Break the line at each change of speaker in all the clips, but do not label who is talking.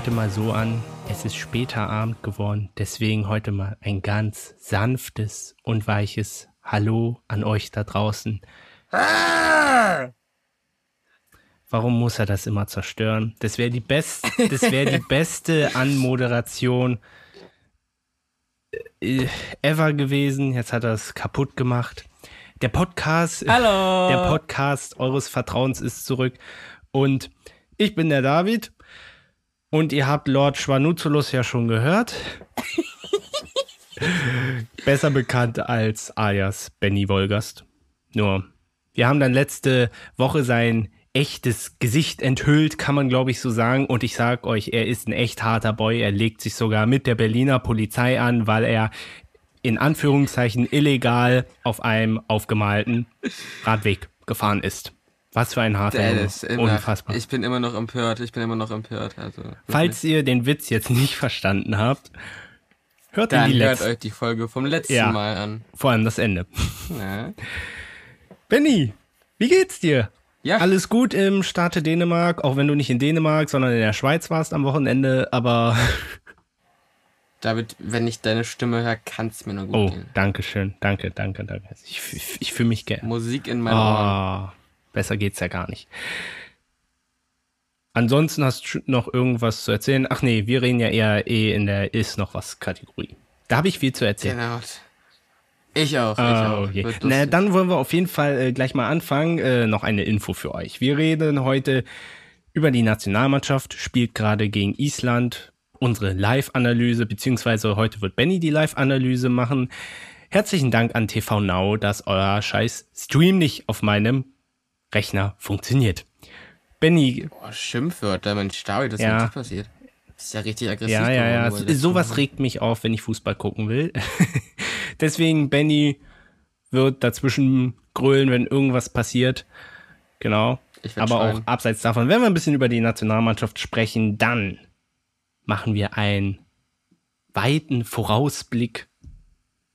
heute mal so an. Es ist später Abend geworden, deswegen heute mal ein ganz sanftes und weiches Hallo an euch da draußen. Warum muss er das immer zerstören? Das wäre die, best, das wär die beste Anmoderation äh, ever gewesen. Jetzt hat er es kaputt gemacht. Der Podcast,
Hallo.
der Podcast eures Vertrauens ist zurück. Und ich bin der David. Und ihr habt Lord Schwanuzulus ja schon gehört. Besser bekannt als alias Benny Wolgast. Nur, wir haben dann letzte Woche sein echtes Gesicht enthüllt, kann man glaube ich so sagen. Und ich sag euch, er ist ein echt harter Boy. Er legt sich sogar mit der Berliner Polizei an, weil er in Anführungszeichen illegal auf einem aufgemalten Radweg gefahren ist. Was für ein harter
ist immer,
Unfassbar.
Ich bin immer noch empört. Ich bin immer noch empört. Also,
Falls ihr den Witz jetzt nicht verstanden habt, hört
dann
die
hört euch die Folge vom letzten
Ja.
Mal an.
vor allem das Ende.
Ja.
Benny, wie geht's dir?
Ja.
Alles gut im Staate Dänemark, auch wenn du nicht in Dänemark, sondern in der Schweiz warst am Wochenende, aber
David, wenn ich deine Stimme höre, kann es mir nur gut
oh,
gehen.
danke schön, danke, danke, danke. Ich, ich, ich fühle mich gern.
Musik in meinen Ohren.
Besser geht's ja gar nicht. Ansonsten hast du noch irgendwas zu erzählen? Ach nee, wir reden ja eher eh in der ist noch was Kategorie. Da habe ich viel zu erzählen.
Genau. Ich auch. Ich
Ah,
auch.
okay.
Wird
Na, dann wollen wir auf jeden Fall äh, gleich mal anfangen. Äh, noch eine Info für euch. Wir reden heute über die Nationalmannschaft, spielt gerade gegen Island. Unsere Live-Analyse, beziehungsweise heute wird Benny die Live-Analyse machen. Herzlichen Dank an TV Now, dass euer scheiß Stream nicht auf meinem Rechner funktioniert. Benny,
Boah, Schimpfwörter, Mensch, David, was
Ja.
ist passiert? Das ist ja richtig aggressiv.
ja, ja, ja,
das
sowas regt mich auf, wenn ich Fußball gucken will. Deswegen, Benny wird dazwischen grölen, wenn irgendwas passiert. Genau. Aber auch
schreien.
abseits davon, wenn wir ein bisschen über die Nationalmannschaft sprechen, dann machen wir einen weiten Vorausblick.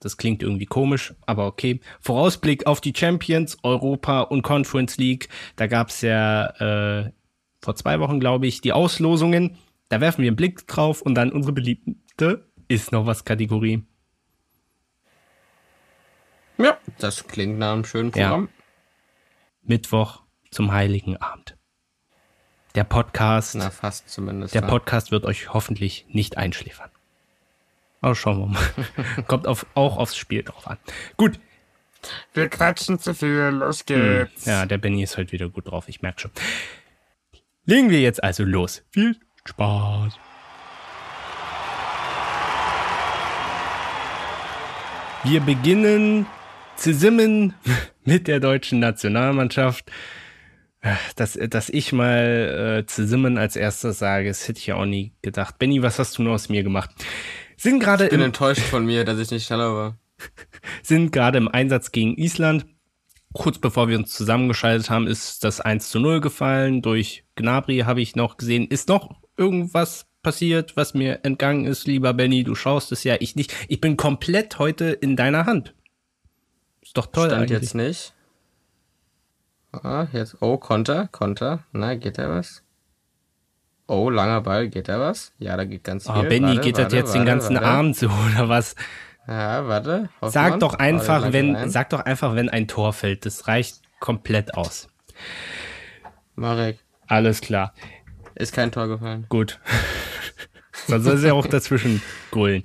Das klingt irgendwie komisch, aber okay. Vorausblick auf die Champions, Europa und Conference League. Da gab es ja äh, vor zwei Wochen, glaube ich, die Auslosungen. Da werfen wir einen Blick drauf und dann unsere beliebte ist noch was Kategorie.
Ja, das klingt nach einem schönen
Ja.
Programm.
Mittwoch zum Heiligen Abend. Der Podcast.
Na, fast zumindest.
Der
ja.
Podcast wird euch hoffentlich nicht einschläfern. Aber schauen wir mal. Kommt auf, auch aufs Spiel drauf an. Gut.
Wir quatschen zu viel, los geht's.
Ja, der Benny ist heute wieder gut drauf, ich merke schon. Legen wir jetzt also los. Viel Spaß. Wir beginnen zu simmen mit der deutschen Nationalmannschaft. Dass, dass ich mal äh, zu simmen als erstes sage, das hätte ich ja auch nie gedacht. Benny, was hast du nur aus mir gemacht? Sind gerade
Ich bin
im,
enttäuscht von mir, dass ich nicht schneller war.
sind gerade im Einsatz gegen Island. Kurz bevor wir uns zusammengeschaltet haben, ist das 1 zu 0 gefallen. Durch Gnabry habe ich noch gesehen. Ist noch irgendwas passiert, was mir entgangen ist, lieber Benny? Du schaust es ja, ich nicht. Ich bin komplett heute in deiner Hand. Ist doch toll
Stand
eigentlich.
jetzt nicht. Ah, jetzt. Oh, Konter, Konter. Na, geht da was? Oh, langer Ball, geht da was? Ja, da geht ganz viel.
Oh, Benny,
Warte,
geht das
warte,
jetzt den
warte,
ganzen
warte.
Abend so oder was?
Ja, warte. Hoffmann.
Sag doch einfach, wenn,
rein.
sag doch einfach, wenn ein Tor fällt. Das reicht komplett aus.
Marek,
Alles klar.
ist kein Tor gefallen.
Gut. Dann soll sie ja auch dazwischen grüllen.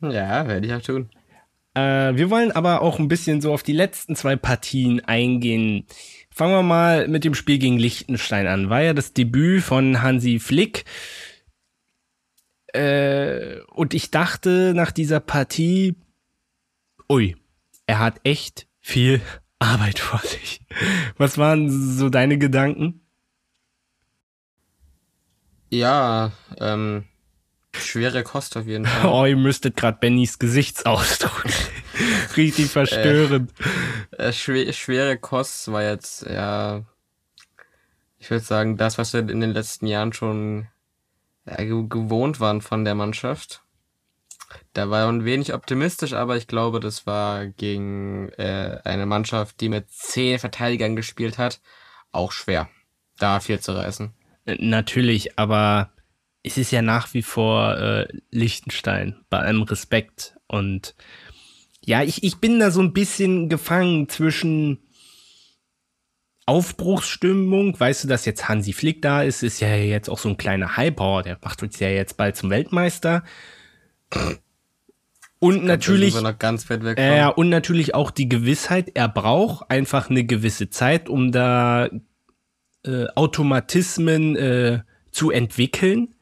Ja, werde ich auch tun.
Äh, wir wollen aber auch ein bisschen so auf die letzten zwei Partien eingehen. Fangen wir mal mit dem Spiel gegen Liechtenstein an. War ja das Debüt von Hansi Flick. Äh, und ich dachte nach dieser Partie, ui, er hat echt viel Arbeit vor sich. Was waren so deine Gedanken?
Ja, ähm, schwere Kost auf jeden Fall.
Oh, ihr müsstet gerade Bennys Gesichtsausdruck. Richtig verstörend.
Äh, schwer, schwere Kost war jetzt, ja, ich würde sagen, das, was wir in den letzten Jahren schon ge gewohnt waren von der Mannschaft. Da war man wenig optimistisch, aber ich glaube, das war gegen äh, eine Mannschaft, die mit zehn Verteidigern gespielt hat, auch schwer, da viel zu reißen.
Natürlich, aber es ist ja nach wie vor äh, Liechtenstein, bei allem Respekt. Und ja, ich, ich bin da so ein bisschen gefangen zwischen Aufbruchsstimmung. Weißt du, dass jetzt Hansi Flick da ist, ist ja jetzt auch so ein kleiner Hyper. Der macht uns ja jetzt bald zum Weltmeister. Und natürlich, äh, und natürlich auch die Gewissheit, er braucht einfach eine gewisse Zeit, um da äh, Automatismen äh, zu entwickeln.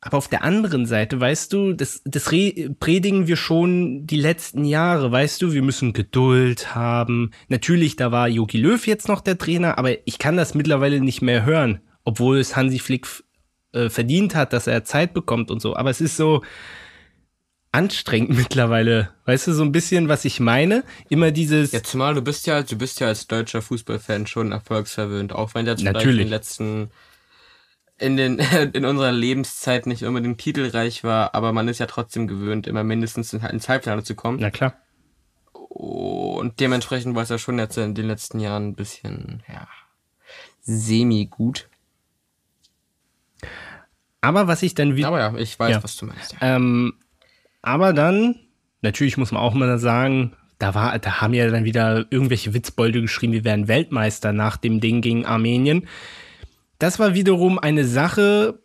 Aber auf der anderen Seite, weißt du, das, das predigen wir schon die letzten Jahre, weißt du, wir müssen Geduld haben. Natürlich, da war Jogi Löw jetzt noch der Trainer, aber ich kann das mittlerweile nicht mehr hören, obwohl es Hansi Flick äh, verdient hat, dass er Zeit bekommt und so. Aber es ist so anstrengend mittlerweile. Weißt du, so ein bisschen, was ich meine? Immer dieses.
Jetzt mal, du bist ja, du bist ja als deutscher Fußballfan schon erfolgsverwöhnt, auch wenn der zum
Natürlich. Beispiel in
den letzten in den in unserer Lebenszeit nicht unbedingt titelreich war, aber man ist ja trotzdem gewöhnt, immer mindestens ins Halbfinale zu kommen.
Na klar.
Und dementsprechend war es ja schon jetzt in den letzten Jahren ein bisschen, ja, semi gut.
Aber was ich dann
wieder. Aber ja, ich weiß, ja. was du meinst.
Ja. Ähm, aber dann, natürlich muss man auch mal sagen, da war, da haben ja dann wieder irgendwelche Witzbolde geschrieben, wir wären Weltmeister nach dem Ding gegen Armenien. Das war wiederum eine Sache,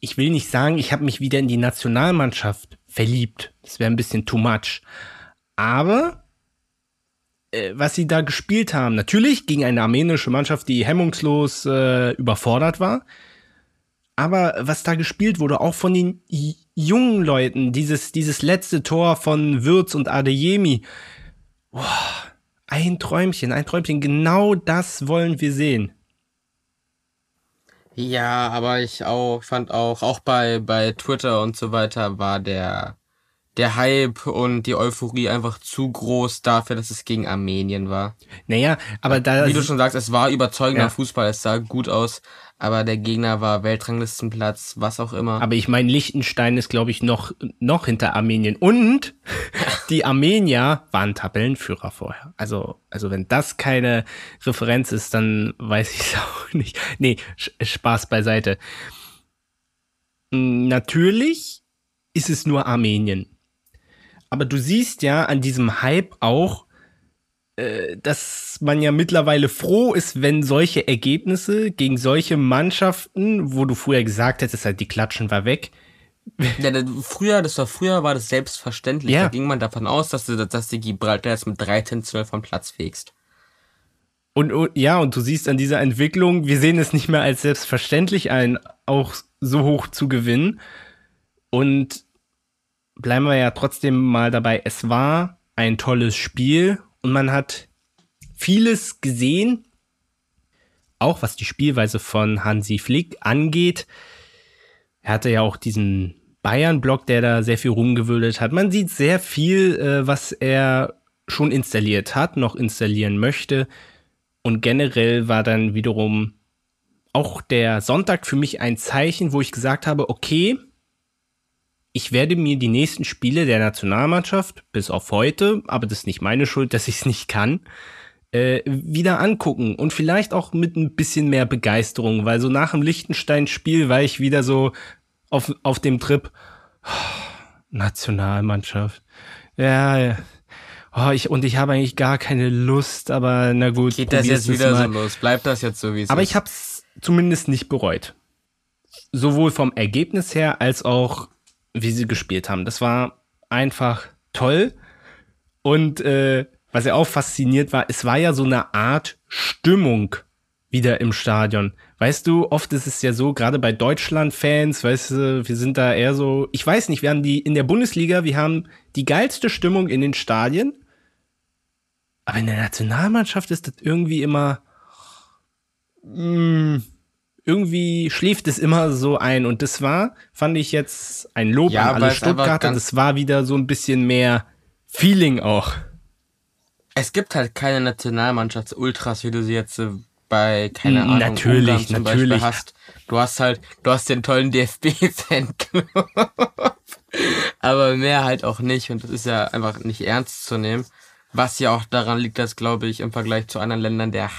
ich will nicht sagen, ich habe mich wieder in die Nationalmannschaft verliebt. Das wäre ein bisschen too much. Aber äh, was sie da gespielt haben, natürlich gegen eine armenische Mannschaft, die hemmungslos äh, überfordert war. Aber was da gespielt wurde, auch von den jungen Leuten, dieses, dieses letzte Tor von Würz und Adeyemi, boah, ein Träumchen, ein Träumchen, genau das wollen wir sehen.
Ja, aber ich auch fand auch, auch bei, bei Twitter und so weiter war der, der Hype und die Euphorie einfach zu groß dafür, dass es gegen Armenien war.
Naja, aber da.
Wie du schon sagst, es war überzeugender ja. Fußball, es sah gut aus, aber der Gegner war Weltranglistenplatz, was auch immer.
Aber ich meine, Liechtenstein ist, glaube ich, noch, noch hinter Armenien. Und die Armenier waren Tabellenführer vorher. Also, also wenn das keine Referenz ist, dann weiß ich es auch nicht. Nee, Spaß beiseite. Natürlich ist es nur Armenien. Aber du siehst ja an diesem Hype auch, äh, dass man ja mittlerweile froh ist, wenn solche Ergebnisse gegen solche Mannschaften, wo du früher gesagt hättest, halt die Klatschen war weg.
Ja, früher, das war früher, war das selbstverständlich. Ja. Da ging man davon aus, dass du, dass du Gibraltar jetzt mit 13-12 vom Platz fegst.
Und, und ja, und du siehst an dieser Entwicklung, wir sehen es nicht mehr als selbstverständlich ein, auch so hoch zu gewinnen. Und bleiben wir ja trotzdem mal dabei, es war ein tolles Spiel und man hat vieles gesehen, auch was die Spielweise von Hansi Flick angeht. Er hatte ja auch diesen Bayern-Block, der da sehr viel rumgewühlt hat. Man sieht sehr viel, äh, was er schon installiert hat, noch installieren möchte. Und generell war dann wiederum auch der Sonntag für mich ein Zeichen, wo ich gesagt habe, okay, ich werde mir die nächsten Spiele der Nationalmannschaft, bis auf heute, aber das ist nicht meine Schuld, dass ich es nicht kann, äh, wieder angucken und vielleicht auch mit ein bisschen mehr Begeisterung, weil so nach dem Liechtenstein-Spiel war ich wieder so auf, auf dem Trip, Nationalmannschaft. Ja, ja. Oh, ich, und ich habe eigentlich gar keine Lust, aber na gut.
Geht das jetzt wieder mal. so los? Bleibt das jetzt so, wie es
Aber ist? ich habe es zumindest nicht bereut. Sowohl vom Ergebnis her als auch wie sie gespielt haben. Das war einfach toll. Und äh, was ja auch fasziniert war, es war ja so eine Art Stimmung wieder im Stadion. Weißt du, oft ist es ja so, gerade bei Deutschland-Fans, weißt du, wir sind da eher so, ich weiß nicht, wir haben die in der Bundesliga, wir haben die geilste Stimmung in den Stadien. Aber in der Nationalmannschaft ist das irgendwie immer, mh, mm, irgendwie schläft es immer so ein. Und das war, fand ich jetzt ein Lob ja, an alle Stuttgarter. Das war wieder so ein bisschen mehr Feeling auch.
Es gibt halt keine Nationalmannschafts-Ultras, wie du sie jetzt äh, bei, keine Ahnung,
natürlich, zum natürlich.
Beispiel hast. Du hast halt, du hast den tollen DFB-Fanclub. Aber mehr halt auch nicht. Und das ist ja einfach nicht ernst zu nehmen. Was ja auch daran liegt, dass, glaube ich, im Vergleich zu anderen Ländern der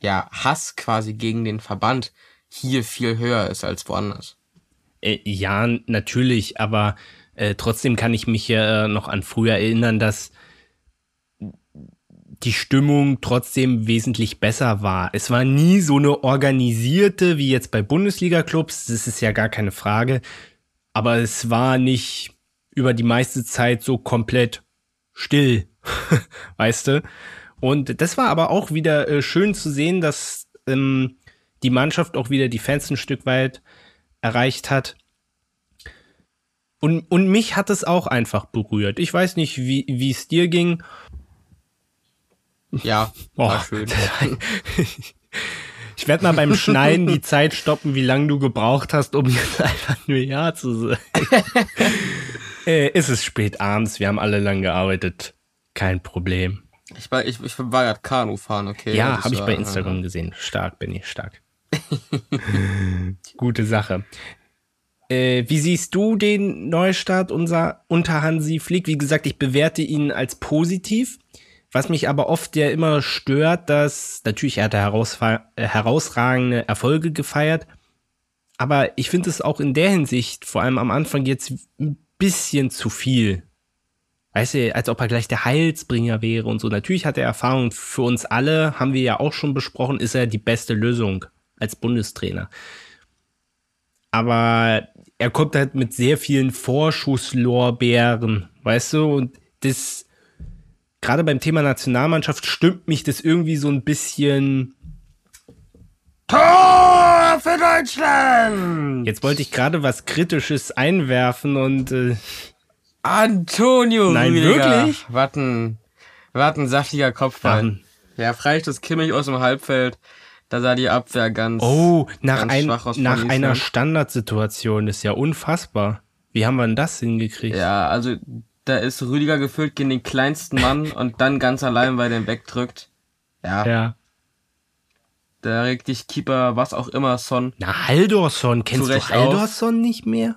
ja, Hass quasi gegen den Verband hier viel höher ist als woanders.
Äh, ja, natürlich, aber äh, trotzdem kann ich mich ja noch an früher erinnern, dass die Stimmung trotzdem wesentlich besser war. Es war nie so eine organisierte wie jetzt bei Bundesliga-Clubs, das ist ja gar keine Frage, aber es war nicht über die meiste Zeit so komplett still, weißt du? Und das war aber auch wieder äh, schön zu sehen, dass ähm, die Mannschaft auch wieder die Fans ein Stück weit erreicht hat. Und, und mich hat es auch einfach berührt. Ich weiß nicht, wie es dir ging.
Ja, oh, schön.
Ich werde mal beim Schneiden die Zeit stoppen, wie lange du gebraucht hast, um jetzt einfach nur Ja zu sagen. äh, ist es spät abends, wir haben alle lang gearbeitet. Kein Problem.
Ich war, ich, ich war gerade Kanu fahren, okay.
Ja, habe ich bei Instagram ja. gesehen. Stark bin ich, stark. Gute Sache. Äh, wie siehst du den Neustart unser, unter Hansi Flick? Wie gesagt, ich bewerte ihn als positiv. Was mich aber oft ja immer stört, dass natürlich er hat äh, herausragende Erfolge gefeiert, aber ich finde es auch in der Hinsicht, vor allem am Anfang jetzt ein bisschen zu viel. Weißt du, als ob er gleich der Heilsbringer wäre und so. Natürlich hat er Erfahrung für uns alle, haben wir ja auch schon besprochen, ist er die beste Lösung als Bundestrainer. Aber er kommt halt mit sehr vielen Vorschusslorbeeren, weißt du, und das gerade beim Thema Nationalmannschaft stimmt mich das irgendwie so ein bisschen.
Tor für Deutschland!
Jetzt wollte ich gerade was Kritisches einwerfen und. Äh,
Antonio
Nein, Rüdiger. wirklich?
Warten, warten, saftiger Kopfball. Ja, Freistoß Kimmich aus dem Halbfeld. Da sah die Abwehr ganz.
Oh, nach, ganz ein, nach einer Standardsituation ist ja unfassbar. Wie haben wir denn das hingekriegt?
Ja, also da ist Rüdiger gefüllt gegen den kleinsten Mann und dann ganz allein, weil der ihn wegdrückt. Ja.
Ja.
Da regt dich Keeper, was auch immer, Son.
Na, Haldorsson. Kennst du Haldorsson nicht mehr?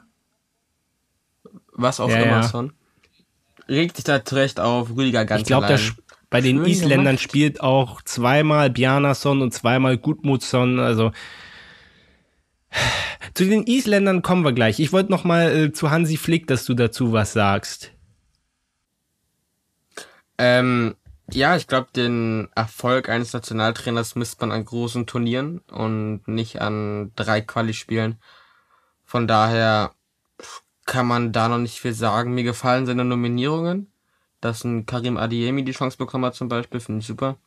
Was auch ja, immer, ja. Son. Regt dich da zurecht auf, Rüdiger ganz
ich glaub, allein. Ich glaube, bei den Schön Isländern gemacht. spielt auch zweimal Bjarnason und zweimal Gudmundsson, also zu den Isländern kommen wir gleich. Ich wollte noch mal äh, zu Hansi Flick, dass du dazu was sagst.
Ähm, ja, ich glaube, den Erfolg eines Nationaltrainers misst man an großen Turnieren und nicht an drei Quali-Spielen. Von daher kann man da noch nicht viel sagen. Mir gefallen seine Nominierungen. Dass ein Karim Adiemi die Chance bekommen hat zum Beispiel, finde ich super.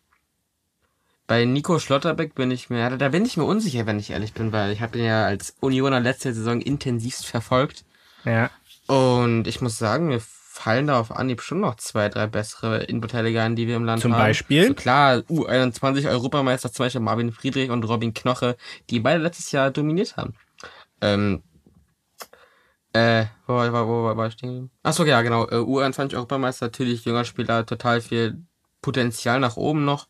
Bei Nico Schlotterbeck bin ich mir, da bin ich mir unsicher, wenn ich ehrlich bin, weil ich habe ihn ja als Unioner letzte Saison intensivst verfolgt.
Ja.
Und ich muss sagen, mir fallen da auf Anhieb schon noch zwei, drei bessere Innenverteidiger an, die wir im Land
Zum
haben.
Zum Beispiel? So
klar, U21 Europameister, zum Beispiel Marvin Friedrich und Robin Knoche, die beide letztes Jahr dominiert haben. Ähm, äh, wo, wo, wo, wo war ich stehen? Achso, ja, genau. Äh, U21 Europameister, natürlich junger Spieler, total viel Potenzial nach oben noch.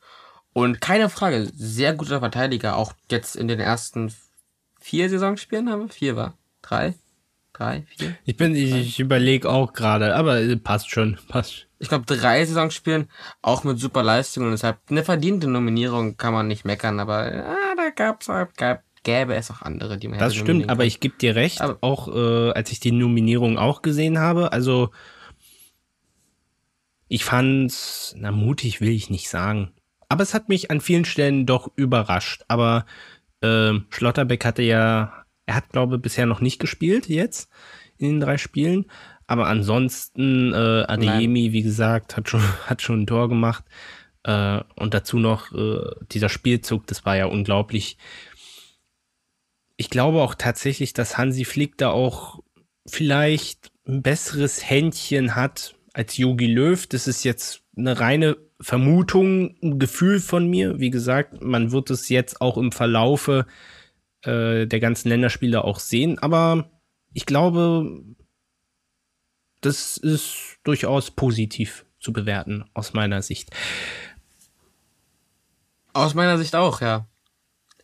Und keine Frage, sehr guter Verteidiger, auch jetzt in den ersten vier Saisonspielen haben wir? Vier war? Drei? Drei, vier?
Ich bin, ich, ich überlege auch gerade, aber passt schon, passt.
Ich glaube, drei Saisonspielen, auch mit super Leistungen. Und deshalb eine verdiente Nominierung kann man nicht meckern, aber ah, da gab's, gab, gäbe es auch andere, die man
Das stimmt, aber ich gebe dir recht, aber auch äh, als ich die Nominierung auch gesehen habe, also ich fand's, na mutig will ich nicht sagen, aber es hat mich an vielen Stellen doch überrascht. Aber äh, Schlotterbeck hatte ja er hat, glaube ich, bisher noch nicht gespielt jetzt in den drei Spielen. Aber ansonsten, äh, Adeyemi, Nein. wie gesagt, hat schon, hat schon ein Tor gemacht. Äh, und dazu noch äh, dieser Spielzug, das war ja unglaublich. Ich glaube auch tatsächlich, dass Hansi Flick da auch vielleicht ein besseres Händchen hat als Yogi Löw. Das ist jetzt eine reine Vermutung, ein Gefühl von mir. Wie gesagt, man wird es jetzt auch im Verlaufe äh, der ganzen Länderspiele auch sehen. Aber ich glaube, das ist durchaus positiv zu bewerten aus meiner Sicht.
Aus meiner Sicht auch, ja.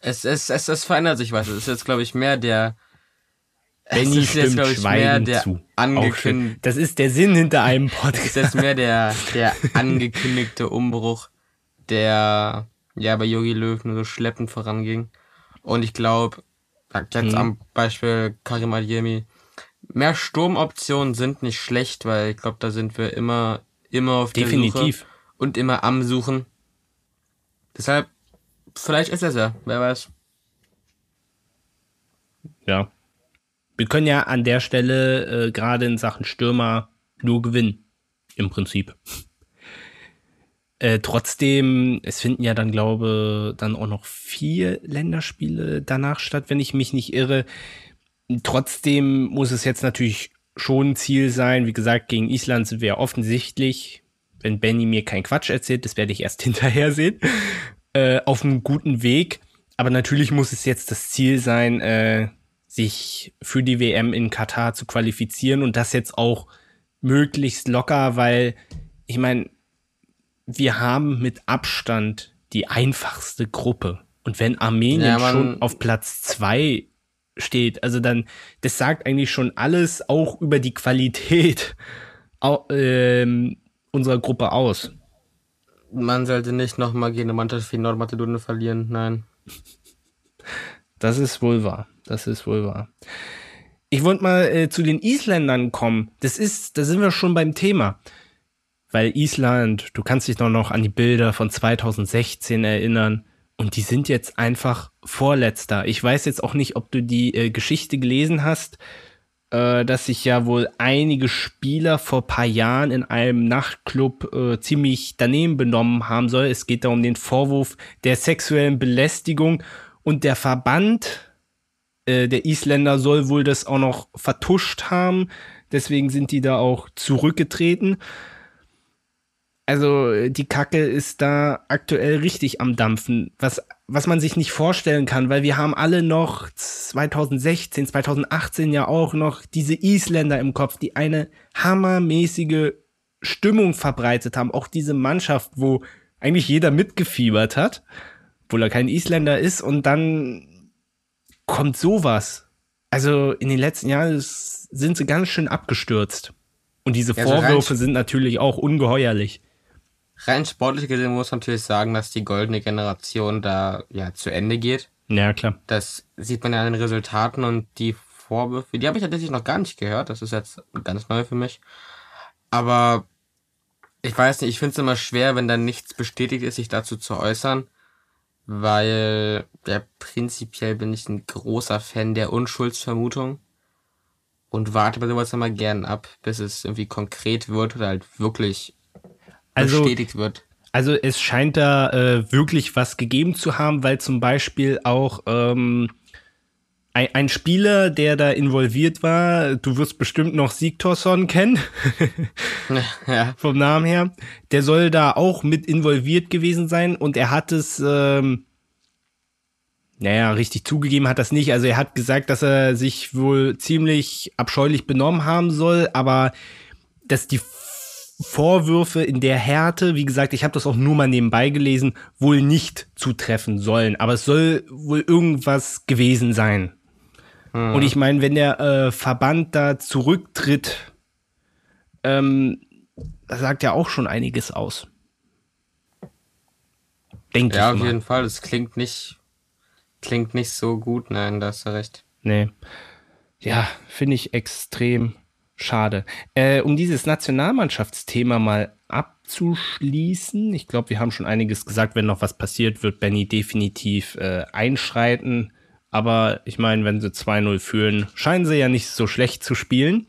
Es, es, es, es verändert sich was. Es ist jetzt, glaube ich, mehr der.
Benny ist jetzt, glaube ich, mehr der zu. Angekündigte. Das ist der Sinn hinter einem Podcast.
Es ist jetzt mehr der, der angekündigte Umbruch, der ja bei Yogi Löw nur so schleppend voranging. Und ich glaube, Jetzt mhm. am Beispiel Karim Adiemi. Mehr Sturmoptionen sind nicht schlecht, weil ich glaube, da sind wir immer, immer auf
Definitiv. der Suche
und immer am Suchen. Deshalb, vielleicht ist es ja, wer weiß.
Ja. Wir können ja an der Stelle äh, gerade in Sachen Stürmer nur gewinnen. Im Prinzip. Äh, trotzdem, es finden ja dann, glaube dann auch noch vier Länderspiele danach statt, wenn ich mich nicht irre. Trotzdem muss es jetzt natürlich schon ein Ziel sein. Wie gesagt, gegen Island sind wir offensichtlich, wenn Benny mir keinen Quatsch erzählt, das werde ich erst hinterher sehen, äh, auf einem guten Weg. Aber natürlich muss es jetzt das Ziel sein, äh, sich für die WM in Katar zu qualifizieren und das jetzt auch möglichst locker, weil ich meine, wir haben mit Abstand die einfachste Gruppe. Und wenn Armenien ja, schon auf Platz zwei steht, also dann, das sagt eigentlich schon alles auch über die Qualität äh, unserer Gruppe aus.
Man sollte nicht nochmal gegen eine Mannschaft wie Nordmazedonien verlieren, nein.
Das ist wohl wahr. Das ist wohl wahr. Ich wollte mal äh, zu den Isländern kommen. Das ist, da sind wir schon beim Thema weil Island, du kannst dich doch noch an die Bilder von 2016 erinnern und die sind jetzt einfach vorletzter. Ich weiß jetzt auch nicht, ob du die äh, Geschichte gelesen hast, äh, dass sich ja wohl einige Spieler vor paar Jahren in einem Nachtclub äh, ziemlich daneben benommen haben soll. Es geht da um den Vorwurf der sexuellen Belästigung und der Verband äh, der Isländer soll wohl das auch noch vertuscht haben. Deswegen sind die da auch zurückgetreten also die Kacke ist da aktuell richtig am Dampfen, was, was man sich nicht vorstellen kann, weil wir haben alle noch 2016, 2018 ja auch noch diese Isländer im Kopf, die eine hammermäßige Stimmung verbreitet haben. Auch diese Mannschaft, wo eigentlich jeder mitgefiebert hat, obwohl er kein Isländer ist und dann kommt sowas. Also in den letzten Jahren sind sie ganz schön abgestürzt. Und diese ja, Vorwürfe sind natürlich auch ungeheuerlich
rein sportlich gesehen muss man natürlich sagen, dass die goldene Generation da ja zu Ende geht.
Ja, klar.
Das sieht man ja an den Resultaten und die Vorwürfe, die habe ich tatsächlich noch gar nicht gehört. Das ist jetzt ganz neu für mich. Aber ich weiß nicht, ich finde es immer schwer, wenn dann nichts bestätigt ist, sich dazu zu äußern. Weil ja, prinzipiell bin ich ein großer Fan der Unschuldsvermutung und warte bei sowas immer gern ab, bis es irgendwie konkret wird oder halt wirklich also, bestätigt wird.
Also es scheint da äh, wirklich was gegeben zu haben, weil zum Beispiel auch ähm, ein, ein, Spieler, der da involviert war, du wirst bestimmt noch Sigtorsson kennen, ja. vom Namen her, der soll da auch mit involviert gewesen sein und er hat es, ähm, naja, richtig zugegeben hat das nicht. Also er hat gesagt, dass er sich wohl ziemlich abscheulich benommen haben soll, aber dass die Vorwürfe in der Härte, wie gesagt, ich habe das auch nur mal nebenbei gelesen, wohl nicht zutreffen sollen. Aber es soll wohl irgendwas gewesen sein. Mhm. Und ich meine, wenn der äh, Verband da zurücktritt, ähm, das sagt ja auch schon einiges aus.
Denke ja, ich. Ja, auf jeden Fall. Es klingt nicht, klingt nicht so gut. Nein, da hast du recht.
Nee. Ja, finde ich extrem Schade. Äh, um dieses Nationalmannschaftsthema mal abzuschließen, ich glaube, wir haben schon einiges gesagt. Wenn noch was passiert, wird Benny definitiv äh, einschreiten. Aber ich meine, wenn sie 2-0 führen, scheinen sie ja nicht so schlecht zu spielen.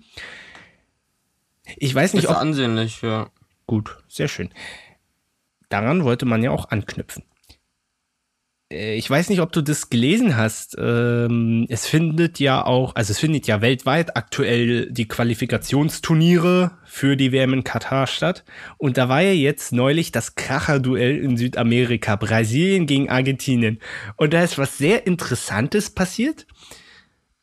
Ich weiß nicht,
Ist ob. ansehnlich, ja.
Gut, sehr schön. Daran wollte man ja auch anknüpfen. Äh, ich weiß nicht, ob du das gelesen hast. Ähm, es findet ja auch, also es findet ja weltweit aktuell die Qualifikationsturniere für die WM in Katar statt. Und da war ja jetzt neulich das Kracherduell in Südamerika, Brasilien gegen Argentinien. Und da ist was sehr Interessantes passiert.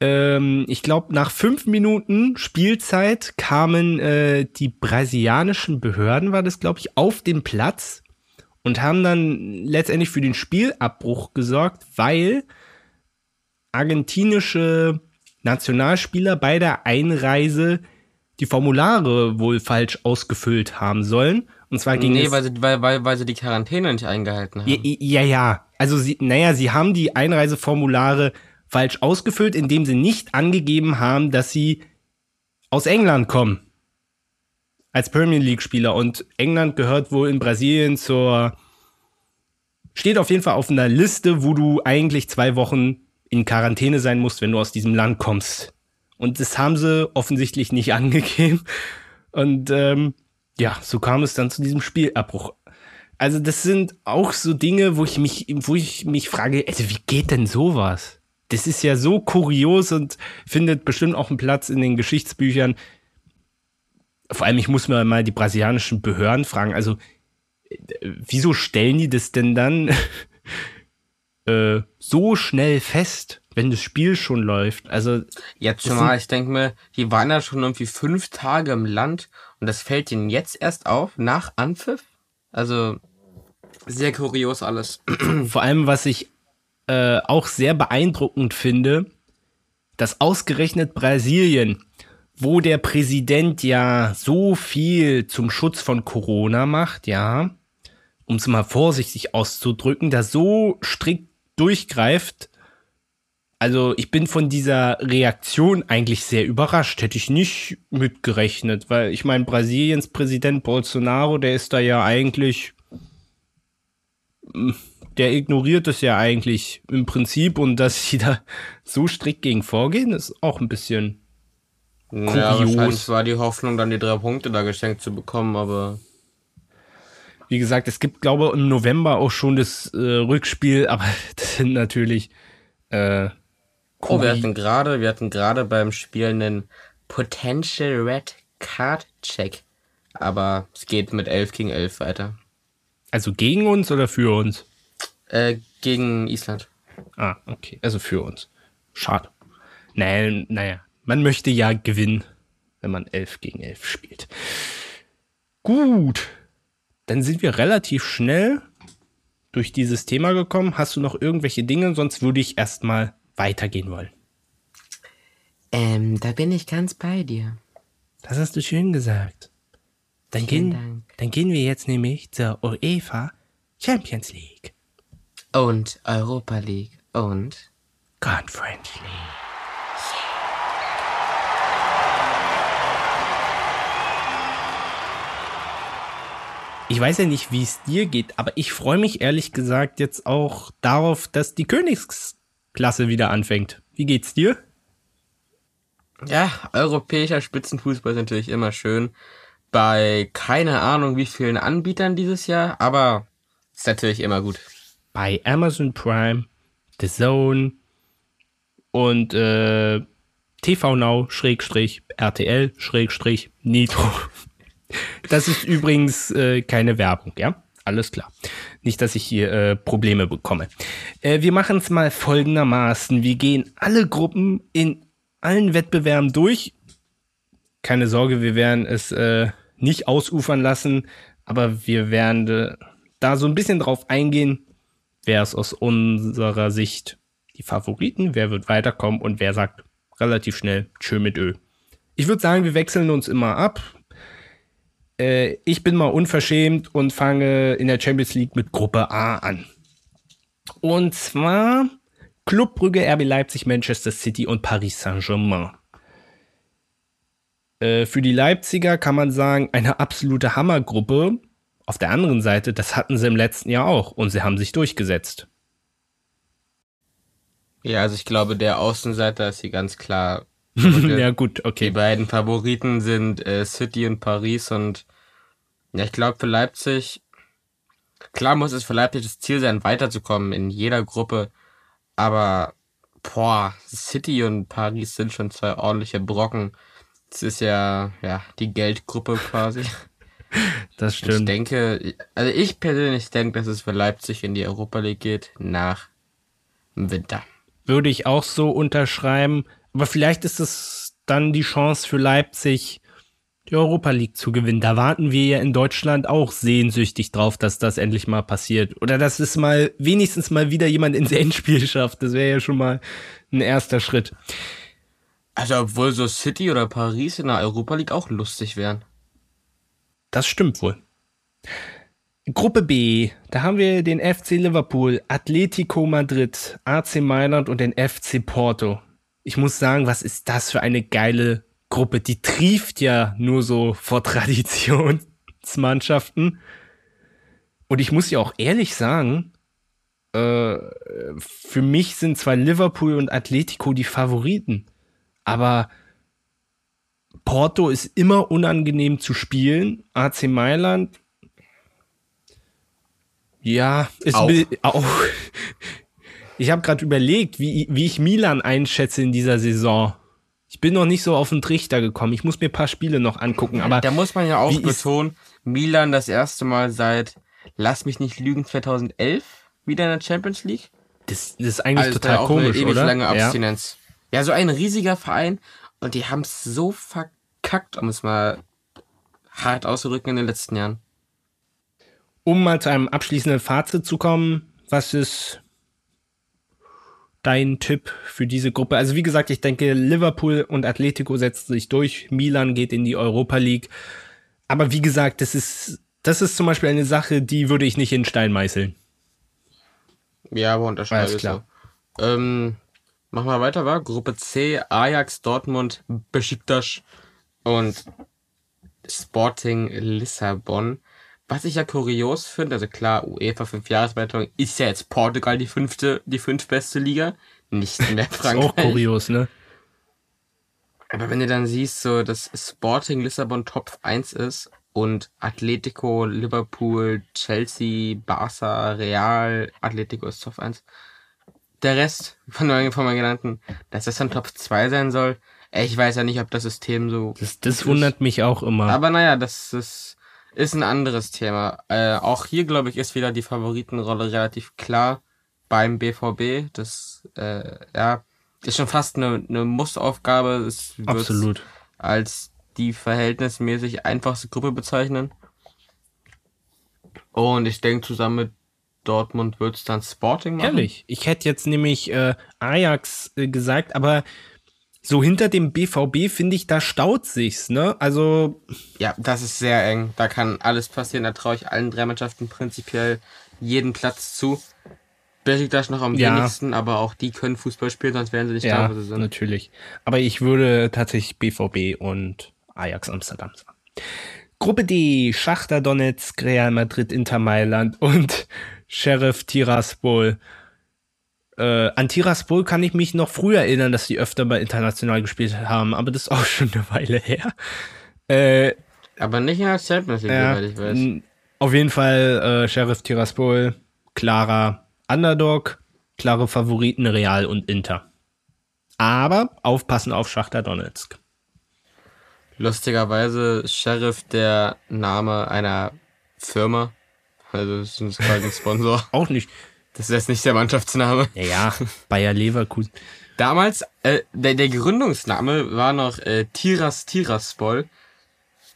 Ähm, ich glaube, nach fünf Minuten Spielzeit kamen äh, die brasilianischen Behörden, war das, glaube ich, auf den Platz und haben dann letztendlich für den Spielabbruch gesorgt, weil argentinische Nationalspieler bei der Einreise die Formulare wohl falsch ausgefüllt haben sollen. Und zwar ging
nee,
es.
weil sie, weil, weil, weil sie die Quarantäne nicht eingehalten haben.
Ja, ja, ja. Also sie, naja, sie haben die Einreiseformulare falsch ausgefüllt, indem sie nicht angegeben haben, dass sie aus England kommen. Als Premier League-Spieler. Und England gehört wohl in Brasilien zur. Steht auf jeden Fall auf einer Liste, wo du eigentlich zwei Wochen in Quarantäne sein musst, wenn du aus diesem Land kommst. Und das haben sie offensichtlich nicht angegeben. Und ähm, ja, so kam es dann zu diesem Spielabbruch. Also das sind auch so Dinge, wo ich mich, wo ich mich frage, also wie geht denn sowas? Das ist ja so kurios und findet bestimmt auch einen Platz in den Geschichtsbüchern. Vor allem, ich muss mir mal die brasilianischen Behörden fragen, also wieso stellen die das denn dann äh, so schnell fest, wenn das Spiel schon läuft? Also
jetzt schon mal, ich denke mir, die waren ja schon irgendwie fünf Tage im Land und das fällt ihnen jetzt erst auf, nach Anpfiff? Also sehr kurios alles.
Vor allem, was ich äh, auch sehr beeindruckend finde, dass ausgerechnet Brasilien, wo der Präsident ja so viel zum Schutz von Corona macht, ja, um es mal vorsichtig auszudrücken, da so strikt durchgreift. Also ich bin von dieser Reaktion eigentlich sehr überrascht. Hätte ich nicht mitgerechnet, weil ich meine, Brasiliens Präsident Bolsonaro, der ist da ja eigentlich der ignoriert es ja eigentlich im Prinzip und dass sie da so strikt gegen vorgehen, ist auch ein bisschen
kurios. Ja, wahrscheinlich war die Hoffnung, dann die drei Punkte da geschenkt zu bekommen, aber
wie gesagt, es gibt, glaube ich, im November auch schon das äh, Rückspiel, aber das sind natürlich äh,
Oh, wir hatten gerade, wir hatten gerade beim Spiel einen Potential Red Card Check. Aber es geht mit 11 gegen 11 weiter.
Also gegen uns oder für uns?
Äh, gegen Island.
Ah, okay. Also für uns. Schade. Naja, naja. Man möchte ja gewinnen, wenn man 11 gegen 11 spielt. Gut. Dann sind wir relativ schnell durch dieses Thema gekommen. Hast du noch irgendwelche Dinge? Sonst würde ich erstmal weitergehen wollen.
Ähm, da bin ich ganz bei dir.
Das hast du schön gesagt. Dann, gehen, dann gehen wir jetzt nämlich zur UEFA Champions League.
Und Europa League. Und
Conference League. Ich weiß ja nicht, wie es dir geht, aber ich freue mich ehrlich gesagt jetzt auch darauf, dass die Königsklasse wieder anfängt. Wie geht's dir?
Ja, europäischer Spitzenfußball ist natürlich immer schön bei keine Ahnung wie vielen Anbietern dieses Jahr, aber ist natürlich immer gut.
Bei Amazon Prime, The Zone und äh, TV Now Schrägstrich RTL Schrägstrich Nitro. Das ist übrigens äh, keine Werbung, ja? Alles klar. Nicht, dass ich hier äh, Probleme bekomme. Äh, wir machen es mal folgendermaßen. Wir gehen alle Gruppen in allen Wettbewerben durch. Keine Sorge, wir werden es äh, nicht ausufern lassen, aber wir werden da so ein bisschen drauf eingehen, wer ist aus unserer Sicht die Favoriten, wer wird weiterkommen und wer sagt relativ schnell Tschö mit Ö. Ich würde sagen, wir wechseln uns immer ab. Äh, ich bin mal unverschämt und fange in der Champions League mit Gruppe A an. Und zwar Club Brügge, RB Leipzig, Manchester City und Paris Saint-Germain. Äh, für die Leipziger kann man sagen, eine absolute Hammergruppe. Auf der anderen Seite, das hatten sie im letzten Jahr auch und sie haben sich durchgesetzt.
Ja, also ich glaube, der Außenseiter ist hier ganz klar.
ja, gut, okay.
Die beiden Favoriten sind äh, City und Paris und ja, ich glaube für Leipzig, klar muss es für Leipzig das Ziel sein, weiterzukommen in jeder Gruppe, aber boah, City und Paris sind schon zwei ordentliche Brocken. Das ist ja, ja, die Geldgruppe quasi.
Das stimmt.
Ich denke, also ich persönlich denke, dass es für Leipzig in die Europa League geht nach dem Winter.
Würde ich auch so unterschreiben. Aber vielleicht ist es dann die Chance für Leipzig, die Europa League zu gewinnen. Da warten wir ja in Deutschland auch sehnsüchtig drauf, dass das endlich mal passiert. Oder dass es mal wenigstens mal wieder jemand ins Endspiel schafft. Das wäre ja schon mal ein erster Schritt.
Also obwohl so City oder Paris in der Europa League auch lustig wären.
Das stimmt wohl. Gruppe B, da haben wir den FC Liverpool, Atletico Madrid, AC Mailand und den FC Porto. Ich muss sagen, was ist das für eine geile Gruppe? Die trieft ja nur so vor Traditionsmannschaften. Und ich muss ja auch ehrlich sagen, äh, für mich sind zwar Liverpool und Atletico die Favoriten, aber Porto ist immer unangenehm zu spielen. AC Mailand ja, ist
Auch.
auch. Ich habe gerade überlegt, wie, wie ich Milan einschätze in dieser Saison. Ich bin noch nicht so auf den Trichter gekommen. Ich muss mir ein paar Spiele noch angucken, aber
Da muss man ja auch betonen, Milan das erste Mal seit, lass mich nicht lügen, 2011 wieder in der Champions League.
das, das ist eigentlich
Also
total komisch,
eine ewig
oder?
lange
ja.
Abstinenz. Ja. so ein riesiger Verein und die haben es so verkackt, um es mal hart auszudrücken in den letzten Jahren.
Um mal zu einem abschließenden Fazit zu kommen, was ist dein Tipp für diese Gruppe? Also wie gesagt, ich denke, Liverpool und Atletico setzen sich durch, Milan geht in die Europa League. Aber wie gesagt, das ist, das ist zum Beispiel eine Sache, die würde ich nicht in Stein meißeln.
Ja, aber unterschreibe
Alles
ich
klar.
so. Ähm, machen wir weiter, war? Gruppe C, Ajax, Dortmund, Besiktas und Sporting Lissabon. Was ich ja kurios finde, also klar, UEFA 5 Jahreswertung ist ja jetzt Portugal die fünfte, die fünftbeste Liga, nicht mehr
Ist
Frankreich.
auch kurios, ne?
Aber wenn du dann siehst, so, dass Sporting Lissabon Top 1 ist und Atletico, Liverpool, Chelsea, Barca, Real, Atletico ist Top 1. Der Rest von meinen, von meinen genannten, dass das dann Top 2 sein soll, ich weiß ja nicht, ob das System so.
Das, das wundert mich auch immer.
Aber naja, das ist, ist ein anderes Thema. Äh, auch hier, glaube ich, ist wieder die Favoritenrolle relativ klar beim BVB. Das, äh, ja, ist schon fast eine, eine Mussaufgabe. Es wird
Absolut.
als die verhältnismäßig einfachste Gruppe bezeichnen. Und ich denke, zusammen mit Dortmund wird es dann Sporting machen.
Ehrlich, ich hätte jetzt nämlich äh, Ajax äh, gesagt, aber so hinter dem BVB finde ich, da staut sich's, ne? Also,
Ja, das ist sehr eng. Da kann alles passieren. Da traue ich allen drei Mannschaften prinzipiell jeden Platz zu. Besiktas noch am
Ja.
wenigsten, aber auch die können Fußball spielen, sonst wären sie nicht
ja,
da, wo sie sind.
natürlich. Aber ich würde tatsächlich BVB und Ajax Amsterdam sagen. Gruppe D, Schachter Donetsk, Real Madrid, Inter Mailand und Sheriff Tiraspol. Äh, an Tiraspol kann ich mich noch früher erinnern, dass die öfter mal international gespielt haben, aber das ist auch schon eine Weile her. Äh,
Aber nicht in der Champions League,
Ja,
ich weiß.
auf jeden Fall äh, Sheriff Tiraspol, klarer Underdog, klare Favoriten Real und Inter. Aber aufpassen auf Schachter Donetsk.
Lustigerweise Sheriff der Name einer Firma. Also das ist quasi ein Sponsor.
Auch nicht.
Das ist jetzt nicht der Mannschaftsname.
Ja, ja, Bayer Leverkusen.
Damals, äh, der, der Gründungsname war noch äh, Tiras Tiraspol.